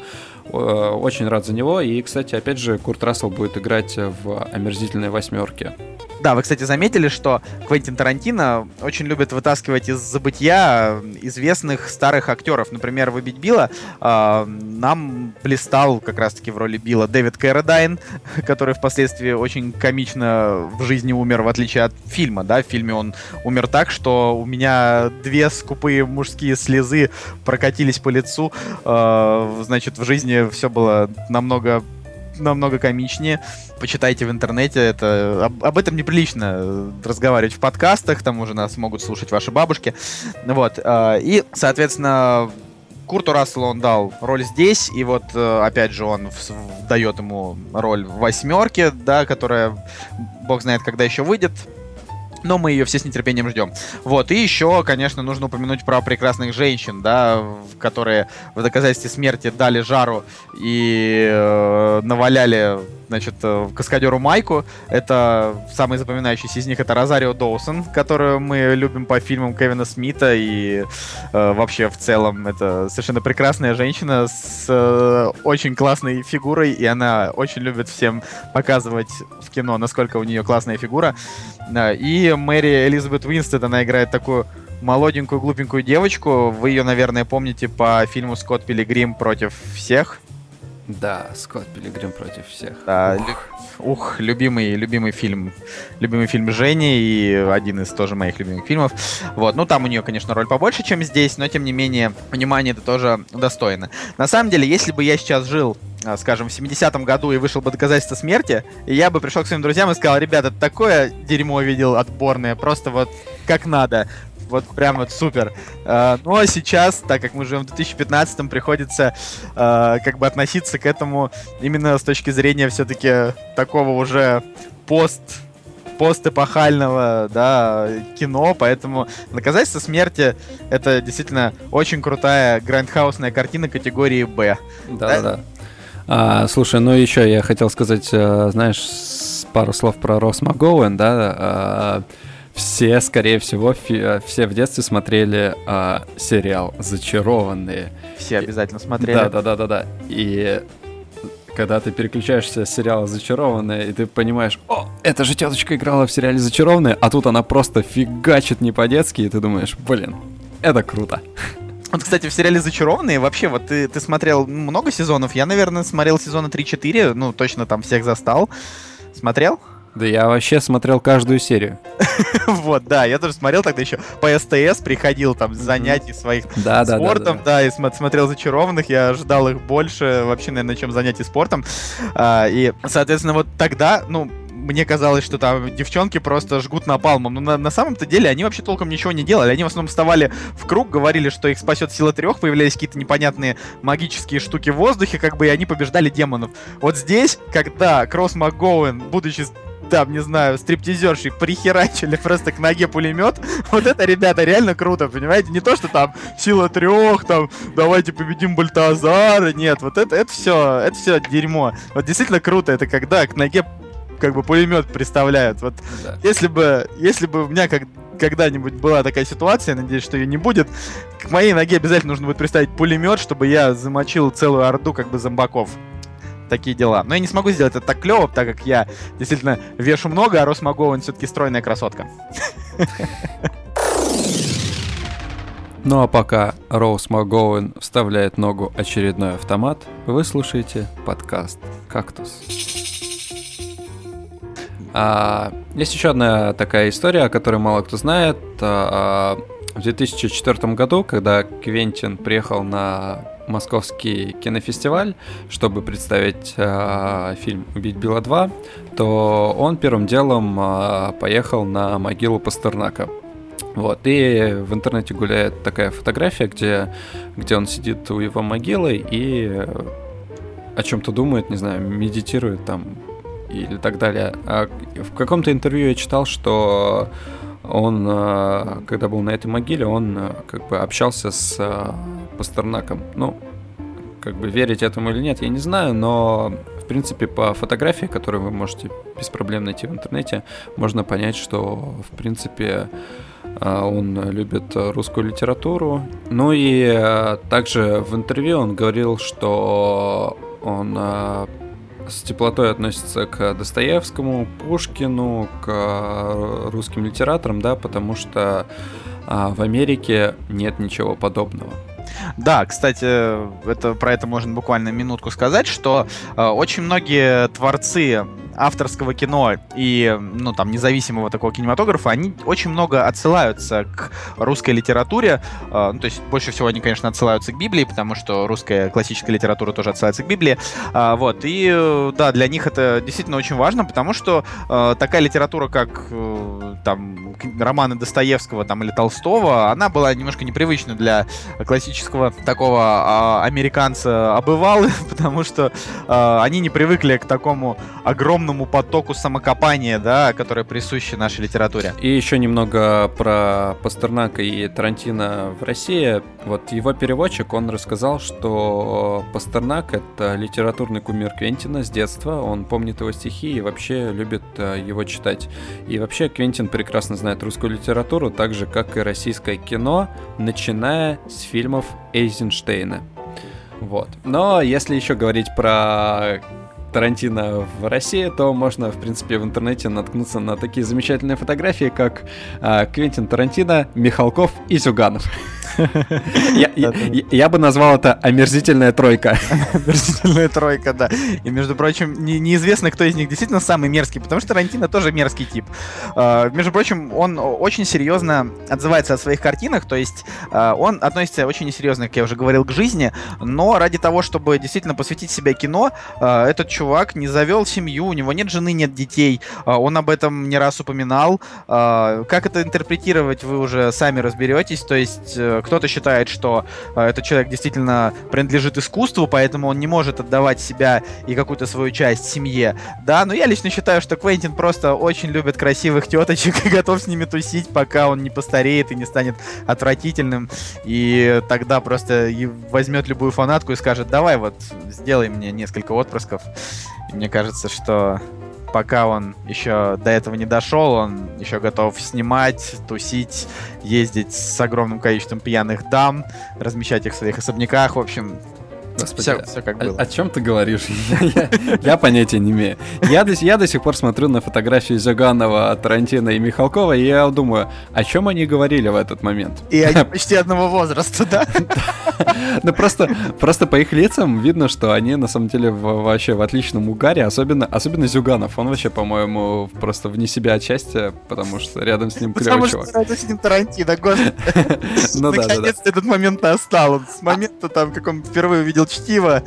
B: Очень рад за него, и, кстати, опять же, Курт Рассел будет играть в «Омерзительной восьмерке».
A: Да, вы, кстати, заметили, что Квентин Тарантино очень любит вытаскивать из забытия известных старых актеров. Например, «Выбить Билла» э, нам блистал как раз-таки в роли Билла Дэвид Кэрродайн, который впоследствии очень комично в жизни умер, в отличие от фильма. Да? В фильме он умер так, что у меня две скупые мужские слезы прокатились по лицу. Э, значит, в жизни все было намного намного комичнее. Почитайте в интернете, это об, об этом неприлично разговаривать в подкастах, там уже нас могут слушать ваши бабушки. Вот. Э, и, соответственно, Курту Расселу он дал роль здесь, и вот, э, опять же, он дает ему роль в восьмерке, да, которая, бог знает, когда еще выйдет, но мы ее все с нетерпением ждем. Вот, и еще, конечно, нужно упомянуть про прекрасных женщин, да, которые в доказательстве смерти дали жару и э, наваляли значит, э, каскадеру Майку. Это самый запоминающийся из них это Розарио Доусон, которую мы любим по фильмам Кевина Смита и э, вообще в целом это совершенно прекрасная женщина с э, очень классной фигурой, и она очень любит всем показывать в кино, насколько у нее классная фигура. И Мэри Элизабет Уинстед, она играет такую молоденькую, глупенькую девочку. Вы ее, наверное, помните по фильму «Скотт Пилигрим против всех».
B: Да, Скотт Пилигрим против всех.
A: Да, ух. любимый, любимый фильм, любимый фильм Жени и один из тоже моих любимых фильмов. Вот, ну там у нее, конечно, роль побольше, чем здесь, но тем не менее, внимание это тоже достойно. На самом деле, если бы я сейчас жил а, скажем, в 70-м году и вышел бы доказательство смерти, и я бы пришел к своим друзьям и сказал, ребята, такое дерьмо видел отборное, просто вот как надо вот прям вот супер. Uh, но сейчас, так как мы живем в 2015-м, приходится uh, как бы относиться к этому именно с точки зрения все-таки такого уже пост постэпохального, да, кино, поэтому «Наказательство смерти» — это действительно очень крутая грандхаусная картина категории «Б».
B: Да-да-да. А, слушай, ну еще я хотел сказать, э, знаешь, пару слов про Рос МакГоуэн, да, а, все, скорее всего, фи- все в детстве смотрели а, сериал «Зачарованные».
A: Все обязательно смотрели.
B: Да, да, да, да, да. И когда ты переключаешься с сериала «Зачарованные», и ты понимаешь, о, эта же теточка играла в сериале «Зачарованные», а тут она просто фигачит не по-детски, и ты думаешь, блин, это круто.
A: Вот, кстати, в сериале «Зачарованные» вообще, вот ты, ты смотрел много сезонов, я, наверное, смотрел сезона 3-4, ну, точно там всех застал. Смотрел?
B: Да я вообще смотрел каждую серию.
A: Вот, да, я тоже смотрел тогда еще по СТС, приходил там с занятий своих
B: да,
A: спортом, да, да, и смотрел «Зачарованных», я ждал их больше вообще, наверное, чем занятий спортом. А, и, соответственно, вот тогда, ну, мне казалось, что там девчонки просто жгут напалмом. Но на, на самом-то деле они вообще толком ничего не делали. Они в основном вставали в круг, говорили, что их спасет сила трех, появлялись какие-то непонятные магические штуки в воздухе, как бы, и они побеждали демонов. Вот здесь, когда Кросс МакГоуэн, будучи там, не знаю, стриптизерши прихерачили просто к ноге пулемет. Вот это, ребята, реально круто, понимаете? Не то, что там сила трех, там, давайте победим Бальтазара. Нет, вот это, это все, это все дерьмо. Вот действительно круто, это когда к ноге как бы пулемет представляют. Вот да. если бы, если бы у меня как когда-нибудь была такая ситуация, надеюсь, что ее не будет, к моей ноге обязательно нужно будет представить пулемет, чтобы я замочил целую орду как бы зомбаков такие дела. Но я не смогу сделать это так клево, так как я действительно вешу много, а Рос Магован все-таки стройная красотка.
B: Ну а пока Роуз МакГоуэн вставляет ногу очередной автомат, вы слушаете подкаст «Кактус». А, есть еще одна такая история, о которой мало кто знает. А, в 2004 году, когда Квентин приехал на московский кинофестиваль, чтобы представить э, фильм «Убить Билла 2», то он первым делом э, поехал на могилу Пастернака. Вот, и в интернете гуляет такая фотография, где, где он сидит у его могилы и о чем-то думает, не знаю, медитирует там или так далее. А в каком-то интервью я читал, что он, э, когда был на этой могиле, он э, как бы общался с э, Пастернаком. Ну, как бы верить этому или нет, я не знаю, но в принципе по фотографии, которую вы можете без проблем найти в интернете, можно понять, что в принципе он любит русскую литературу. Ну и также в интервью он говорил, что он с теплотой относится к Достоевскому, Пушкину, к русским литераторам, да, потому что в Америке нет ничего подобного.
A: Да, кстати, это, про это можно буквально минутку сказать, что э, очень многие творцы авторского кино и, ну, там, независимого такого кинематографа, они очень много отсылаются к русской литературе. Э, ну, то есть, больше всего они, конечно, отсылаются к Библии, потому что русская классическая литература тоже отсылается к Библии. Э, вот, и, да, для них это действительно очень важно, потому что э, такая литература, как, там, романы Достоевского, там, или Толстого, она была немножко непривычна для классического такого э, американца обывалы, потому что они не привыкли к такому огромному огромному потоку самокопания, да, которое присуще нашей литературе.
B: И еще немного про Пастернака и Тарантино в России. Вот его переводчик, он рассказал, что Пастернак — это литературный кумир Квентина с детства. Он помнит его стихи и вообще любит э, его читать. И вообще Квентин прекрасно знает русскую литературу, так же, как и российское кино, начиная с фильмов Эйзенштейна. Вот. Но если еще говорить про Тарантино в России, то можно, в принципе, в интернете наткнуться на такие замечательные фотографии, как э, Квентин Тарантино, Михалков и Зюганов. Я бы назвал это омерзительная тройка.
A: Омерзительная тройка, да. И, между прочим, неизвестно, кто из них действительно самый мерзкий, потому что Тарантино тоже мерзкий тип. А, между прочим, он очень серьезно отзывается о своих картинах, то есть а, он относится очень несерьезно, как я уже говорил, к жизни, но ради того, чтобы действительно посвятить себя кино, а, этот чувак не завел семью, у него нет жены, нет детей, он об этом не раз упоминал. Как это интерпретировать, вы уже сами разберетесь, то есть э, кто-то считает, что э, этот человек действительно принадлежит искусству, поэтому он не может отдавать себя и какую-то свою часть семье. Да, но я лично считаю, что Квентин просто очень любит красивых теточек и готов с ними тусить, пока он не постареет и не станет отвратительным. И тогда просто возьмет любую фанатку и скажет, давай вот, сделай мне несколько отпрысков. И мне кажется, что пока он еще до этого не дошел, он еще готов снимать, тусить, ездить с огромным количеством пьяных дам, размещать их в своих особняках. В общем,
B: Господи, все, все как было. О, о чем ты говоришь? я, я понятия не имею. Я до, я до сих пор смотрю на фотографии Зюганова, Тарантино и Михалкова, и я думаю, о чем они говорили в этот момент.
A: И они почти одного возраста, да?
B: Ну просто, просто по их лицам видно, что они на самом деле вообще в отличном угаре, особенно, особенно Зюганов. Он вообще, по-моему, просто вне себя отчасти, потому что рядом с ним клевый чувак. Потому
A: что с ним Тарантино, господи. Ну да, Наконец-то этот момент настал. С момента, там, как он впервые увидел чтиво.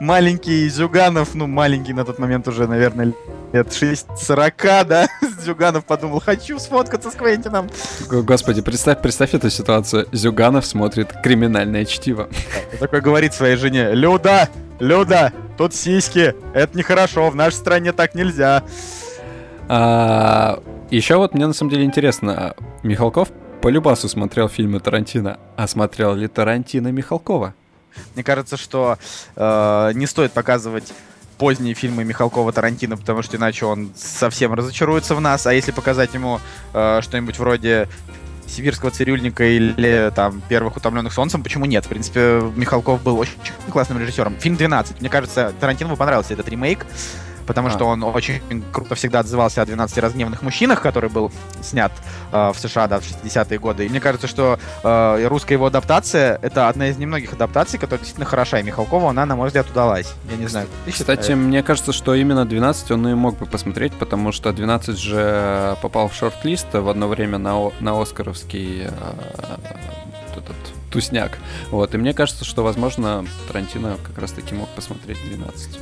A: Маленький Зюганов, ну, маленький на тот момент уже, наверное, лет 6-40, да, Зюганов подумал, хочу сфоткаться с Квентином.
B: Господи, представь, представь эту ситуацию. Зюганов смотрит криминальное чтиво.
A: Да, такой говорит своей жене, Люда, Люда, тут сиськи, это нехорошо, в нашей стране так нельзя.
B: А, еще вот мне на самом деле интересно, Михалков по любасу смотрел фильмы Тарантино, а смотрел ли Тарантино Михалкова?
A: Мне кажется, что э, не стоит показывать поздние фильмы Михалкова Тарантино, потому что иначе он совсем разочаруется в нас. А если показать ему э, что-нибудь вроде Сибирского цирюльника или там первых утомленных солнцем, почему нет? В принципе, Михалков был очень классным режиссером. Фильм 12. Мне кажется, Тарантино понравился этот ремейк потому а. что он очень круто всегда отзывался о 12 разгневанных мужчинах, который был снят э, в США, да, в 60-е годы. И мне кажется, что э, русская его адаптация — это одна из немногих адаптаций, которая действительно хороша. И Михалкову она, на мой взгляд, удалась. Я не знаю.
B: Кстати, мне кажется, что именно 12 он и мог бы посмотреть, потому что 12 же попал в шорт-лист в одно время на, на Оскаровский э, этот тусняк. Вот, и мне кажется, что, возможно, Тарантино как раз-таки мог посмотреть 12.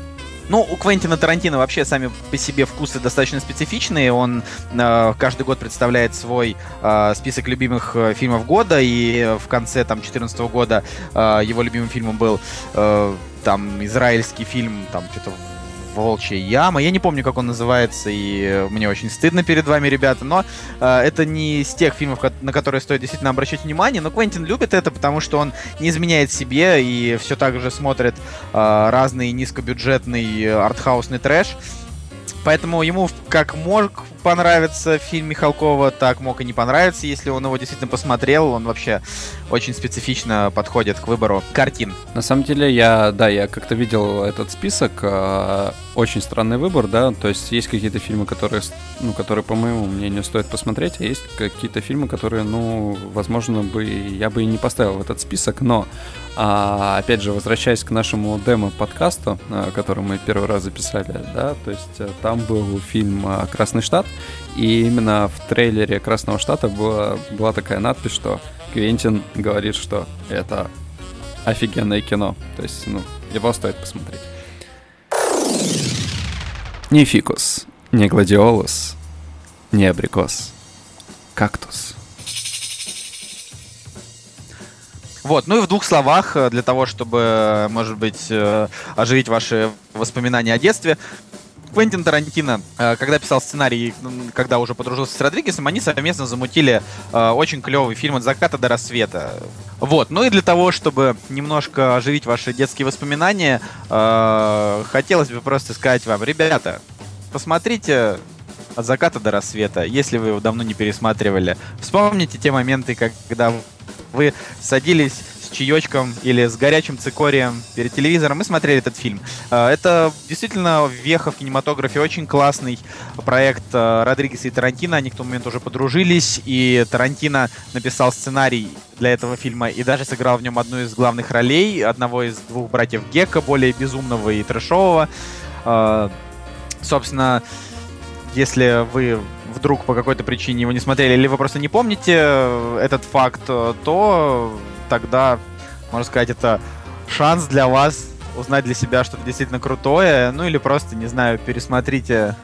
A: Ну, у Квентина Тарантино вообще сами по себе вкусы достаточно специфичные. Он э, каждый год представляет свой э, список любимых э, фильмов года, и в конце там 2014 года э, его любимым фильмом был э, там израильский фильм, там что-то Волчья яма. Я не помню, как он называется, и мне очень стыдно перед вами, ребята, но э, это не из тех фильмов, на которые стоит действительно обращать внимание, но Квентин любит это, потому что он не изменяет себе и все так же смотрит э, разный низкобюджетный артхаусный трэш. Поэтому ему как мог понравиться фильм Михалкова, так мог и не понравиться, если он его действительно посмотрел. Он вообще очень специфично подходит к выбору картин.
B: На самом деле, я, да, я как-то видел этот список. Э, очень странный выбор, да. То есть есть какие-то фильмы, которые, ну, которые, по моему мнению, стоит посмотреть, а есть какие-то фильмы, которые, ну, возможно, бы я бы и не поставил в этот список, но а, опять же, возвращаясь к нашему демо-подкасту, а, который мы первый раз записали, да, то есть э, там был фильм а, «Красный штат», и именно в трейлере «Красного штата» была, была такая надпись, что Квентин говорит, что это офигенное кино. То есть, ну, его стоит посмотреть. Не фикус, не гладиолус, не абрикос, кактус.
A: Вот, ну и в двух словах, э, для того, чтобы, может быть, э, оживить ваши воспоминания о детстве, Квентин Тарантино, э, когда писал сценарий, когда уже подружился с Родригесом, они совместно замутили очень клевый фильм «От заката до рассвета». Вот, ну и для того, чтобы немножко оживить ваши детские воспоминания, хотелось бы просто сказать вам, ребята, посмотрите от заката до рассвета, если вы его давно не пересматривали. Вспомните те моменты, когда вы садились чаечком или с горячим цикорием перед телевизором и смотрели этот фильм. А, это действительно веха в кинематографе, очень классный проект а, Родригеса и Тарантино. Они к тому моменту уже подружились, и Тарантино написал сценарий для этого фильма и даже сыграл в нем одну из главных ролей, одного из двух братьев Гекка, более безумного и трэшового. А, собственно, если вы вдруг по какой-то причине его не смотрели, или вы просто не помните э, этот факт, э, то тогда, можно сказать, это шанс для вас узнать для себя что-то действительно крутое, ну или просто, не знаю, пересмотрите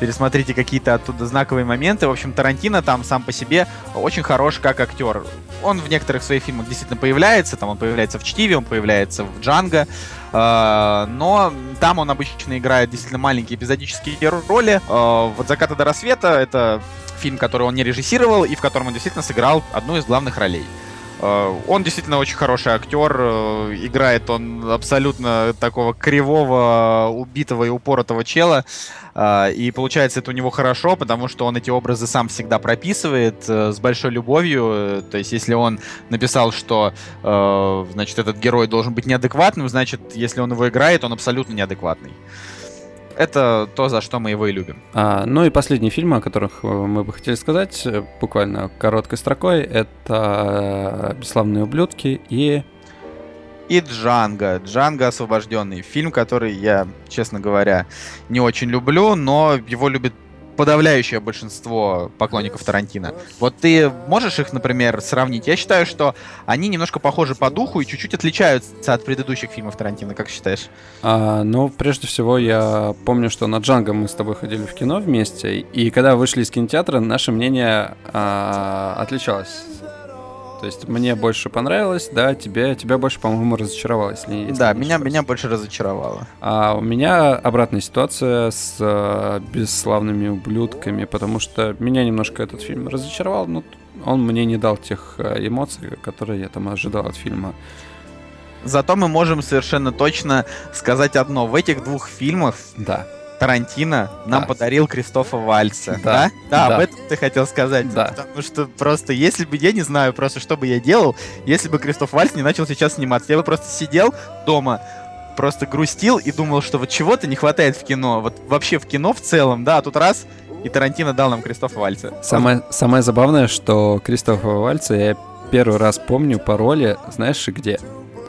A: пересмотрите какие-то оттуда знаковые моменты. В общем, Тарантино там сам по себе очень хорош как актер. Он в некоторых своих фильмах действительно появляется, там он появляется в Чтиве, он появляется в Джанго, э, но там он обычно играет действительно маленькие эпизодические роли. Э, вот «Заката до рассвета» — это фильм, который он не режиссировал и в котором он действительно сыграл одну из главных ролей. Э, он действительно очень хороший актер, э, играет он абсолютно такого кривого, убитого и упоротого чела, э, и получается это у него хорошо, потому что он эти образы сам всегда прописывает с большой любовью, то есть если он написал, что значит этот герой должен быть неадекватным, значит если он его играет, он абсолютно неадекватный это то, за что мы его и любим.
B: А, ну и последние фильмы, о которых э, мы бы хотели сказать, э, буквально короткой строкой, это «Бесславные ублюдки» и...
A: И Джанго. Джанго освобожденный. Фильм, который я, честно говоря, не очень люблю, но его любит подавляющее большинство поклонников Тарантино. Вот ты можешь их, например, сравнить? Я считаю, что они немножко похожи по духу и чуть-чуть отличаются от предыдущих фильмов Тарантино. Как считаешь?
B: А, ну, прежде всего, я помню, что на Джанго мы с тобой ходили в кино вместе, и когда вышли из кинотеатра, наше мнение а, отличалось то есть мне больше понравилось, да, тебе, тебя больше, по-моему, разочаровало, если, если
A: Да, меня, меня больше разочаровало.
B: А у меня обратная ситуация с э, бесславными ублюдками, потому что меня немножко этот фильм разочаровал, но он мне не дал тех э, эмоций, которые я там ожидал от фильма.
A: Зато мы можем совершенно точно сказать одно. В этих двух фильмах
B: да
A: Тарантино нам да. подарил Кристофа Вальца. Да. да? Да, об этом ты хотел сказать.
B: Да.
A: Потому что просто, если бы, я не знаю просто, что бы я делал, если бы Кристоф Вальц не начал сейчас сниматься. Я бы просто сидел дома, просто грустил и думал, что вот чего-то не хватает в кино. Вот вообще в кино в целом, да, а тут раз, и Тарантино дал нам Кристофа Вальца.
B: Самое, самое забавное, что Кристофа Вальца я первый раз помню по роли, знаешь, где?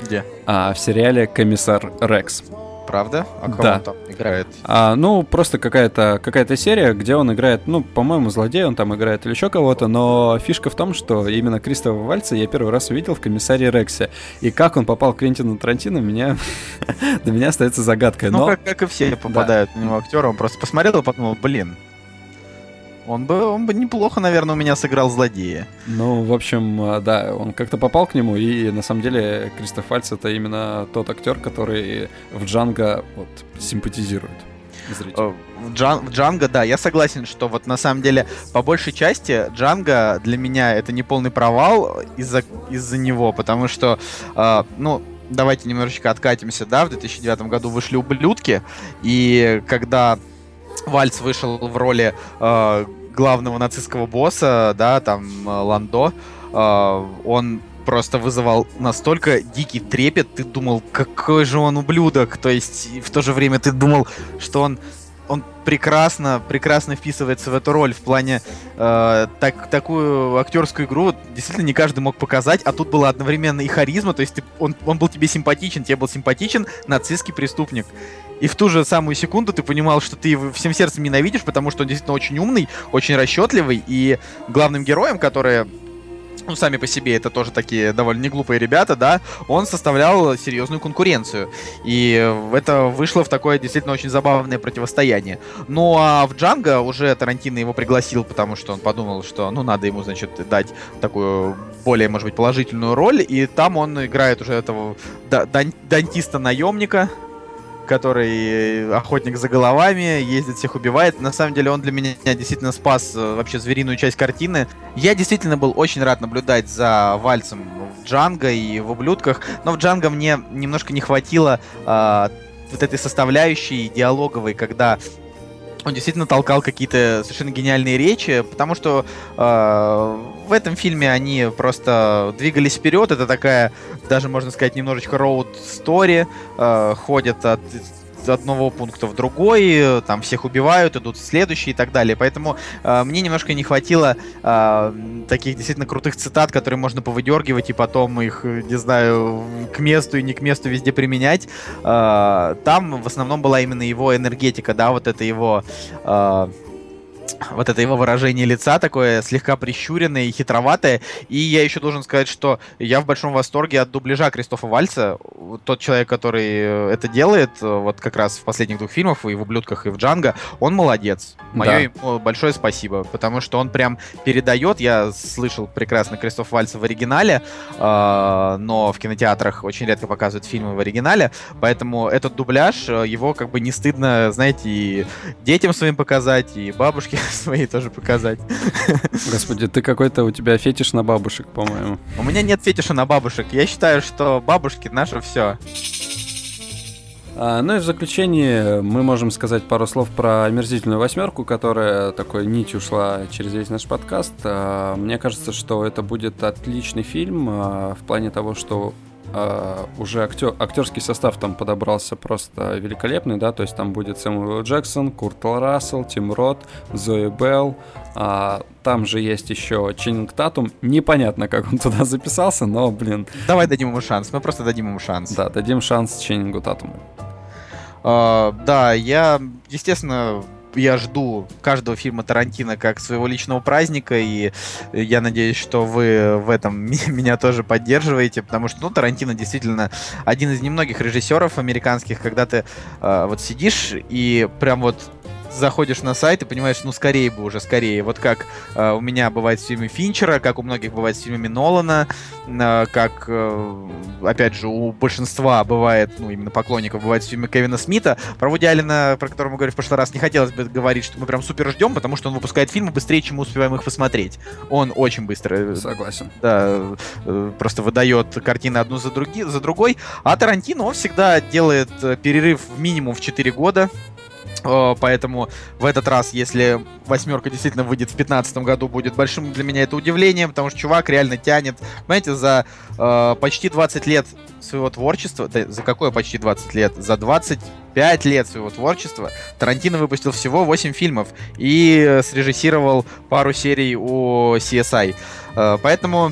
A: Где?
B: А, в сериале «Комиссар Рекс»
A: правда? А кого
B: да.
A: он там играет?
B: А, ну, просто какая-то какая серия, где он играет, ну, по-моему, злодей, он там играет или еще кого-то, но фишка в том, что именно Кристофа Вальца я первый раз увидел в «Комиссаре Рексе». И как он попал к Квентину Тарантино, меня... для меня остается загадкой.
A: Ну, как, как и все попадают да. на него актеры, он просто посмотрел и подумал, блин, он бы, он бы неплохо, наверное, у меня сыграл злодея.
B: Ну, в общем, э, да, он как-то попал к нему, и на самом деле Кристоф Фальц это именно тот актер, который в Джанго вот, симпатизирует.
A: зрителя. В, Джан, в Джанго, да, я согласен, что вот на самом деле по большей части Джанго для меня это не полный провал из-за из него, потому что, э, ну, давайте немножечко откатимся, да, в 2009 году вышли «Ублюдки», и когда Вальц вышел в роли э, главного нацистского босса, да, там, э, Ландо, э, он просто вызывал настолько дикий трепет, ты думал, какой же он ублюдок, то есть в то же время ты думал, что он он прекрасно, прекрасно вписывается в эту роль. В плане э, так, такую актерскую игру действительно не каждый мог показать, а тут была одновременно и харизма, то есть ты, он, он был тебе симпатичен, тебе был симпатичен нацистский преступник. И в ту же самую секунду ты понимал, что ты его всем сердцем ненавидишь, потому что он действительно очень умный, очень расчетливый, и главным героем, который ну, сами по себе это тоже такие довольно неглупые ребята, да, он составлял серьезную конкуренцию. И это вышло в такое действительно очень забавное противостояние. Ну, а в Джанго уже Тарантино его пригласил, потому что он подумал, что, ну, надо ему, значит, дать такую более, может быть, положительную роль, и там он играет уже этого дантиста-наемника, который охотник за головами, ездит, всех убивает. На самом деле он для меня действительно спас э, вообще звериную часть картины. Я действительно был очень рад наблюдать за Вальцем в Джанго и в Ублюдках, но в Джанго мне немножко не хватило э, вот этой составляющей диалоговой, когда он действительно толкал какие-то совершенно гениальные речи, потому что э, в этом фильме они просто двигались вперед. Это такая, даже можно сказать, немножечко роуд-стори. Э, ходят от одного пункта в другой, там всех убивают, идут в следующий и так далее. Поэтому э, мне немножко не хватило э, таких действительно крутых цитат, которые можно повыдергивать и потом их, не знаю, к месту и не к месту везде применять. Э, там в основном была именно его энергетика, да, вот это его... Э, вот это его выражение лица такое слегка прищуренное и хитроватое. И я еще должен сказать, что я в большом восторге от дубляжа Кристофа Вальца. Тот человек, который э, это делает, э, вот как раз в последних двух фильмах, и в «Ублюдках», и в «Джанго», он молодец. Мое да. ему большое спасибо, потому что он прям передает, я слышал прекрасно Кристоф Вальца в оригинале, э, но в кинотеатрах очень редко показывают фильмы в оригинале, поэтому этот дубляж, э, его как бы не стыдно, знаете, и детям своим показать, и бабушке свои тоже показать.
B: Господи, ты какой-то у тебя фетиш на бабушек, по-моему.
A: У меня нет фетиша на бабушек. Я считаю, что бабушки наше все.
B: А, ну и в заключение мы можем сказать пару слов про омерзительную восьмерку, которая такой нить ушла через весь наш подкаст. А, мне кажется, что это будет отличный фильм а, в плане того, что Uh, уже актер, актерский состав там подобрался просто великолепный, да, то есть там будет Сэмюэл Джексон, Курт Рассел, Тим Рот, Зои Белл, а, там же есть еще Ченнинг Татум, непонятно, как он туда записался, но, блин.
A: Давай дадим ему шанс, мы просто дадим ему шанс.
B: Да, дадим шанс Ченнингу Татуму.
A: Uh, да, я, естественно, я жду каждого фильма Тарантино как своего личного праздника, и я надеюсь, что вы в этом меня тоже поддерживаете, потому что, ну, Тарантино действительно один из немногих режиссеров американских, когда ты э, вот сидишь и прям вот заходишь на сайт и понимаешь, ну скорее бы уже, скорее. Вот как э, у меня бывает в фильме Финчера, как у многих бывает в фильме Нолана, э, как, э, опять же, у большинства бывает, ну именно поклонников бывает в фильме Кевина Смита. Про Вуди Алина, про который мы говорили в прошлый раз, не хотелось бы говорить, что мы прям супер ждем, потому что он выпускает фильмы быстрее, чем мы успеваем их посмотреть. Он очень быстро... Э,
B: Согласен.
A: Да, э, просто выдает картины одну за, други, за другой. А Тарантино, он всегда делает э, перерыв в минимум в 4 года. Поэтому в этот раз, если восьмерка действительно выйдет в 2015 году, будет большим для меня это удивлением, потому что чувак реально тянет, понимаете, за э, почти 20 лет своего творчества, да, за какое почти 20 лет? За 25 лет своего творчества Тарантино выпустил всего 8 фильмов и срежиссировал пару серий у CSI. Э, поэтому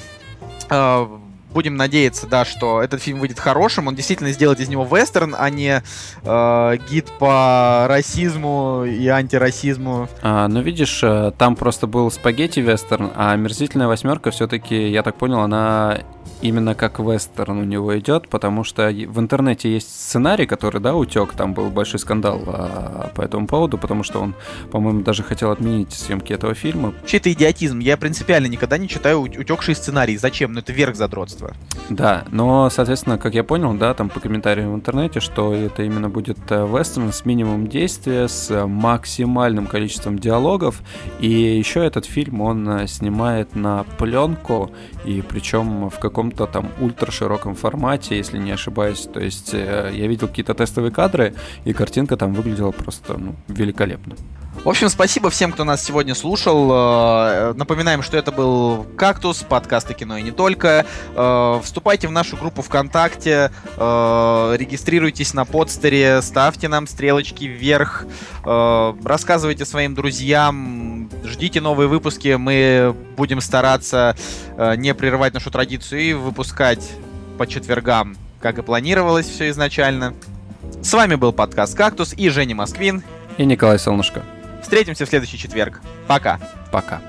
A: э, будем надеяться, да, что этот фильм выйдет хорошим, он действительно сделает из него вестерн, а не э, гид по расизму и антирасизму.
B: А, ну, видишь, э, там просто был спагетти вестерн, а омерзительная восьмерка все-таки, я так понял, она именно как вестерн у него идет, потому что в интернете есть сценарий, который, да, утек, там был большой скандал а, по этому поводу, потому что он, по-моему, даже хотел отменить съемки этого фильма.
A: Вообще это идиотизм. Я принципиально никогда не читаю утекший сценарий. Зачем? Ну это верх задротства.
B: Да, но, соответственно, как я понял, да, там по комментариям в интернете, что это именно будет э, вестерн с минимумом действия, с максимальным количеством диалогов, и еще этот фильм он э, снимает на пленку, и причем в каком-то там ультра широком формате, если не ошибаюсь. То есть э, я видел какие-то тестовые кадры, и картинка там выглядела просто ну, великолепно.
A: В общем, спасибо всем, кто нас сегодня слушал. Э, напоминаем, что это был «Кактус», подкаст о кино и не только. Э, вступайте в нашу группу ВКонтакте, э, регистрируйтесь на подстере, ставьте нам стрелочки вверх, рассказывайте своим друзьям, ждите новые выпуски. Мы будем стараться не прерывать нашу традицию и выпускать по четвергам, как и планировалось все изначально. С вами был подкаст «Кактус» и Женя Москвин.
B: И Николай Солнышко.
A: Встретимся в следующий четверг. Пока.
B: Пока.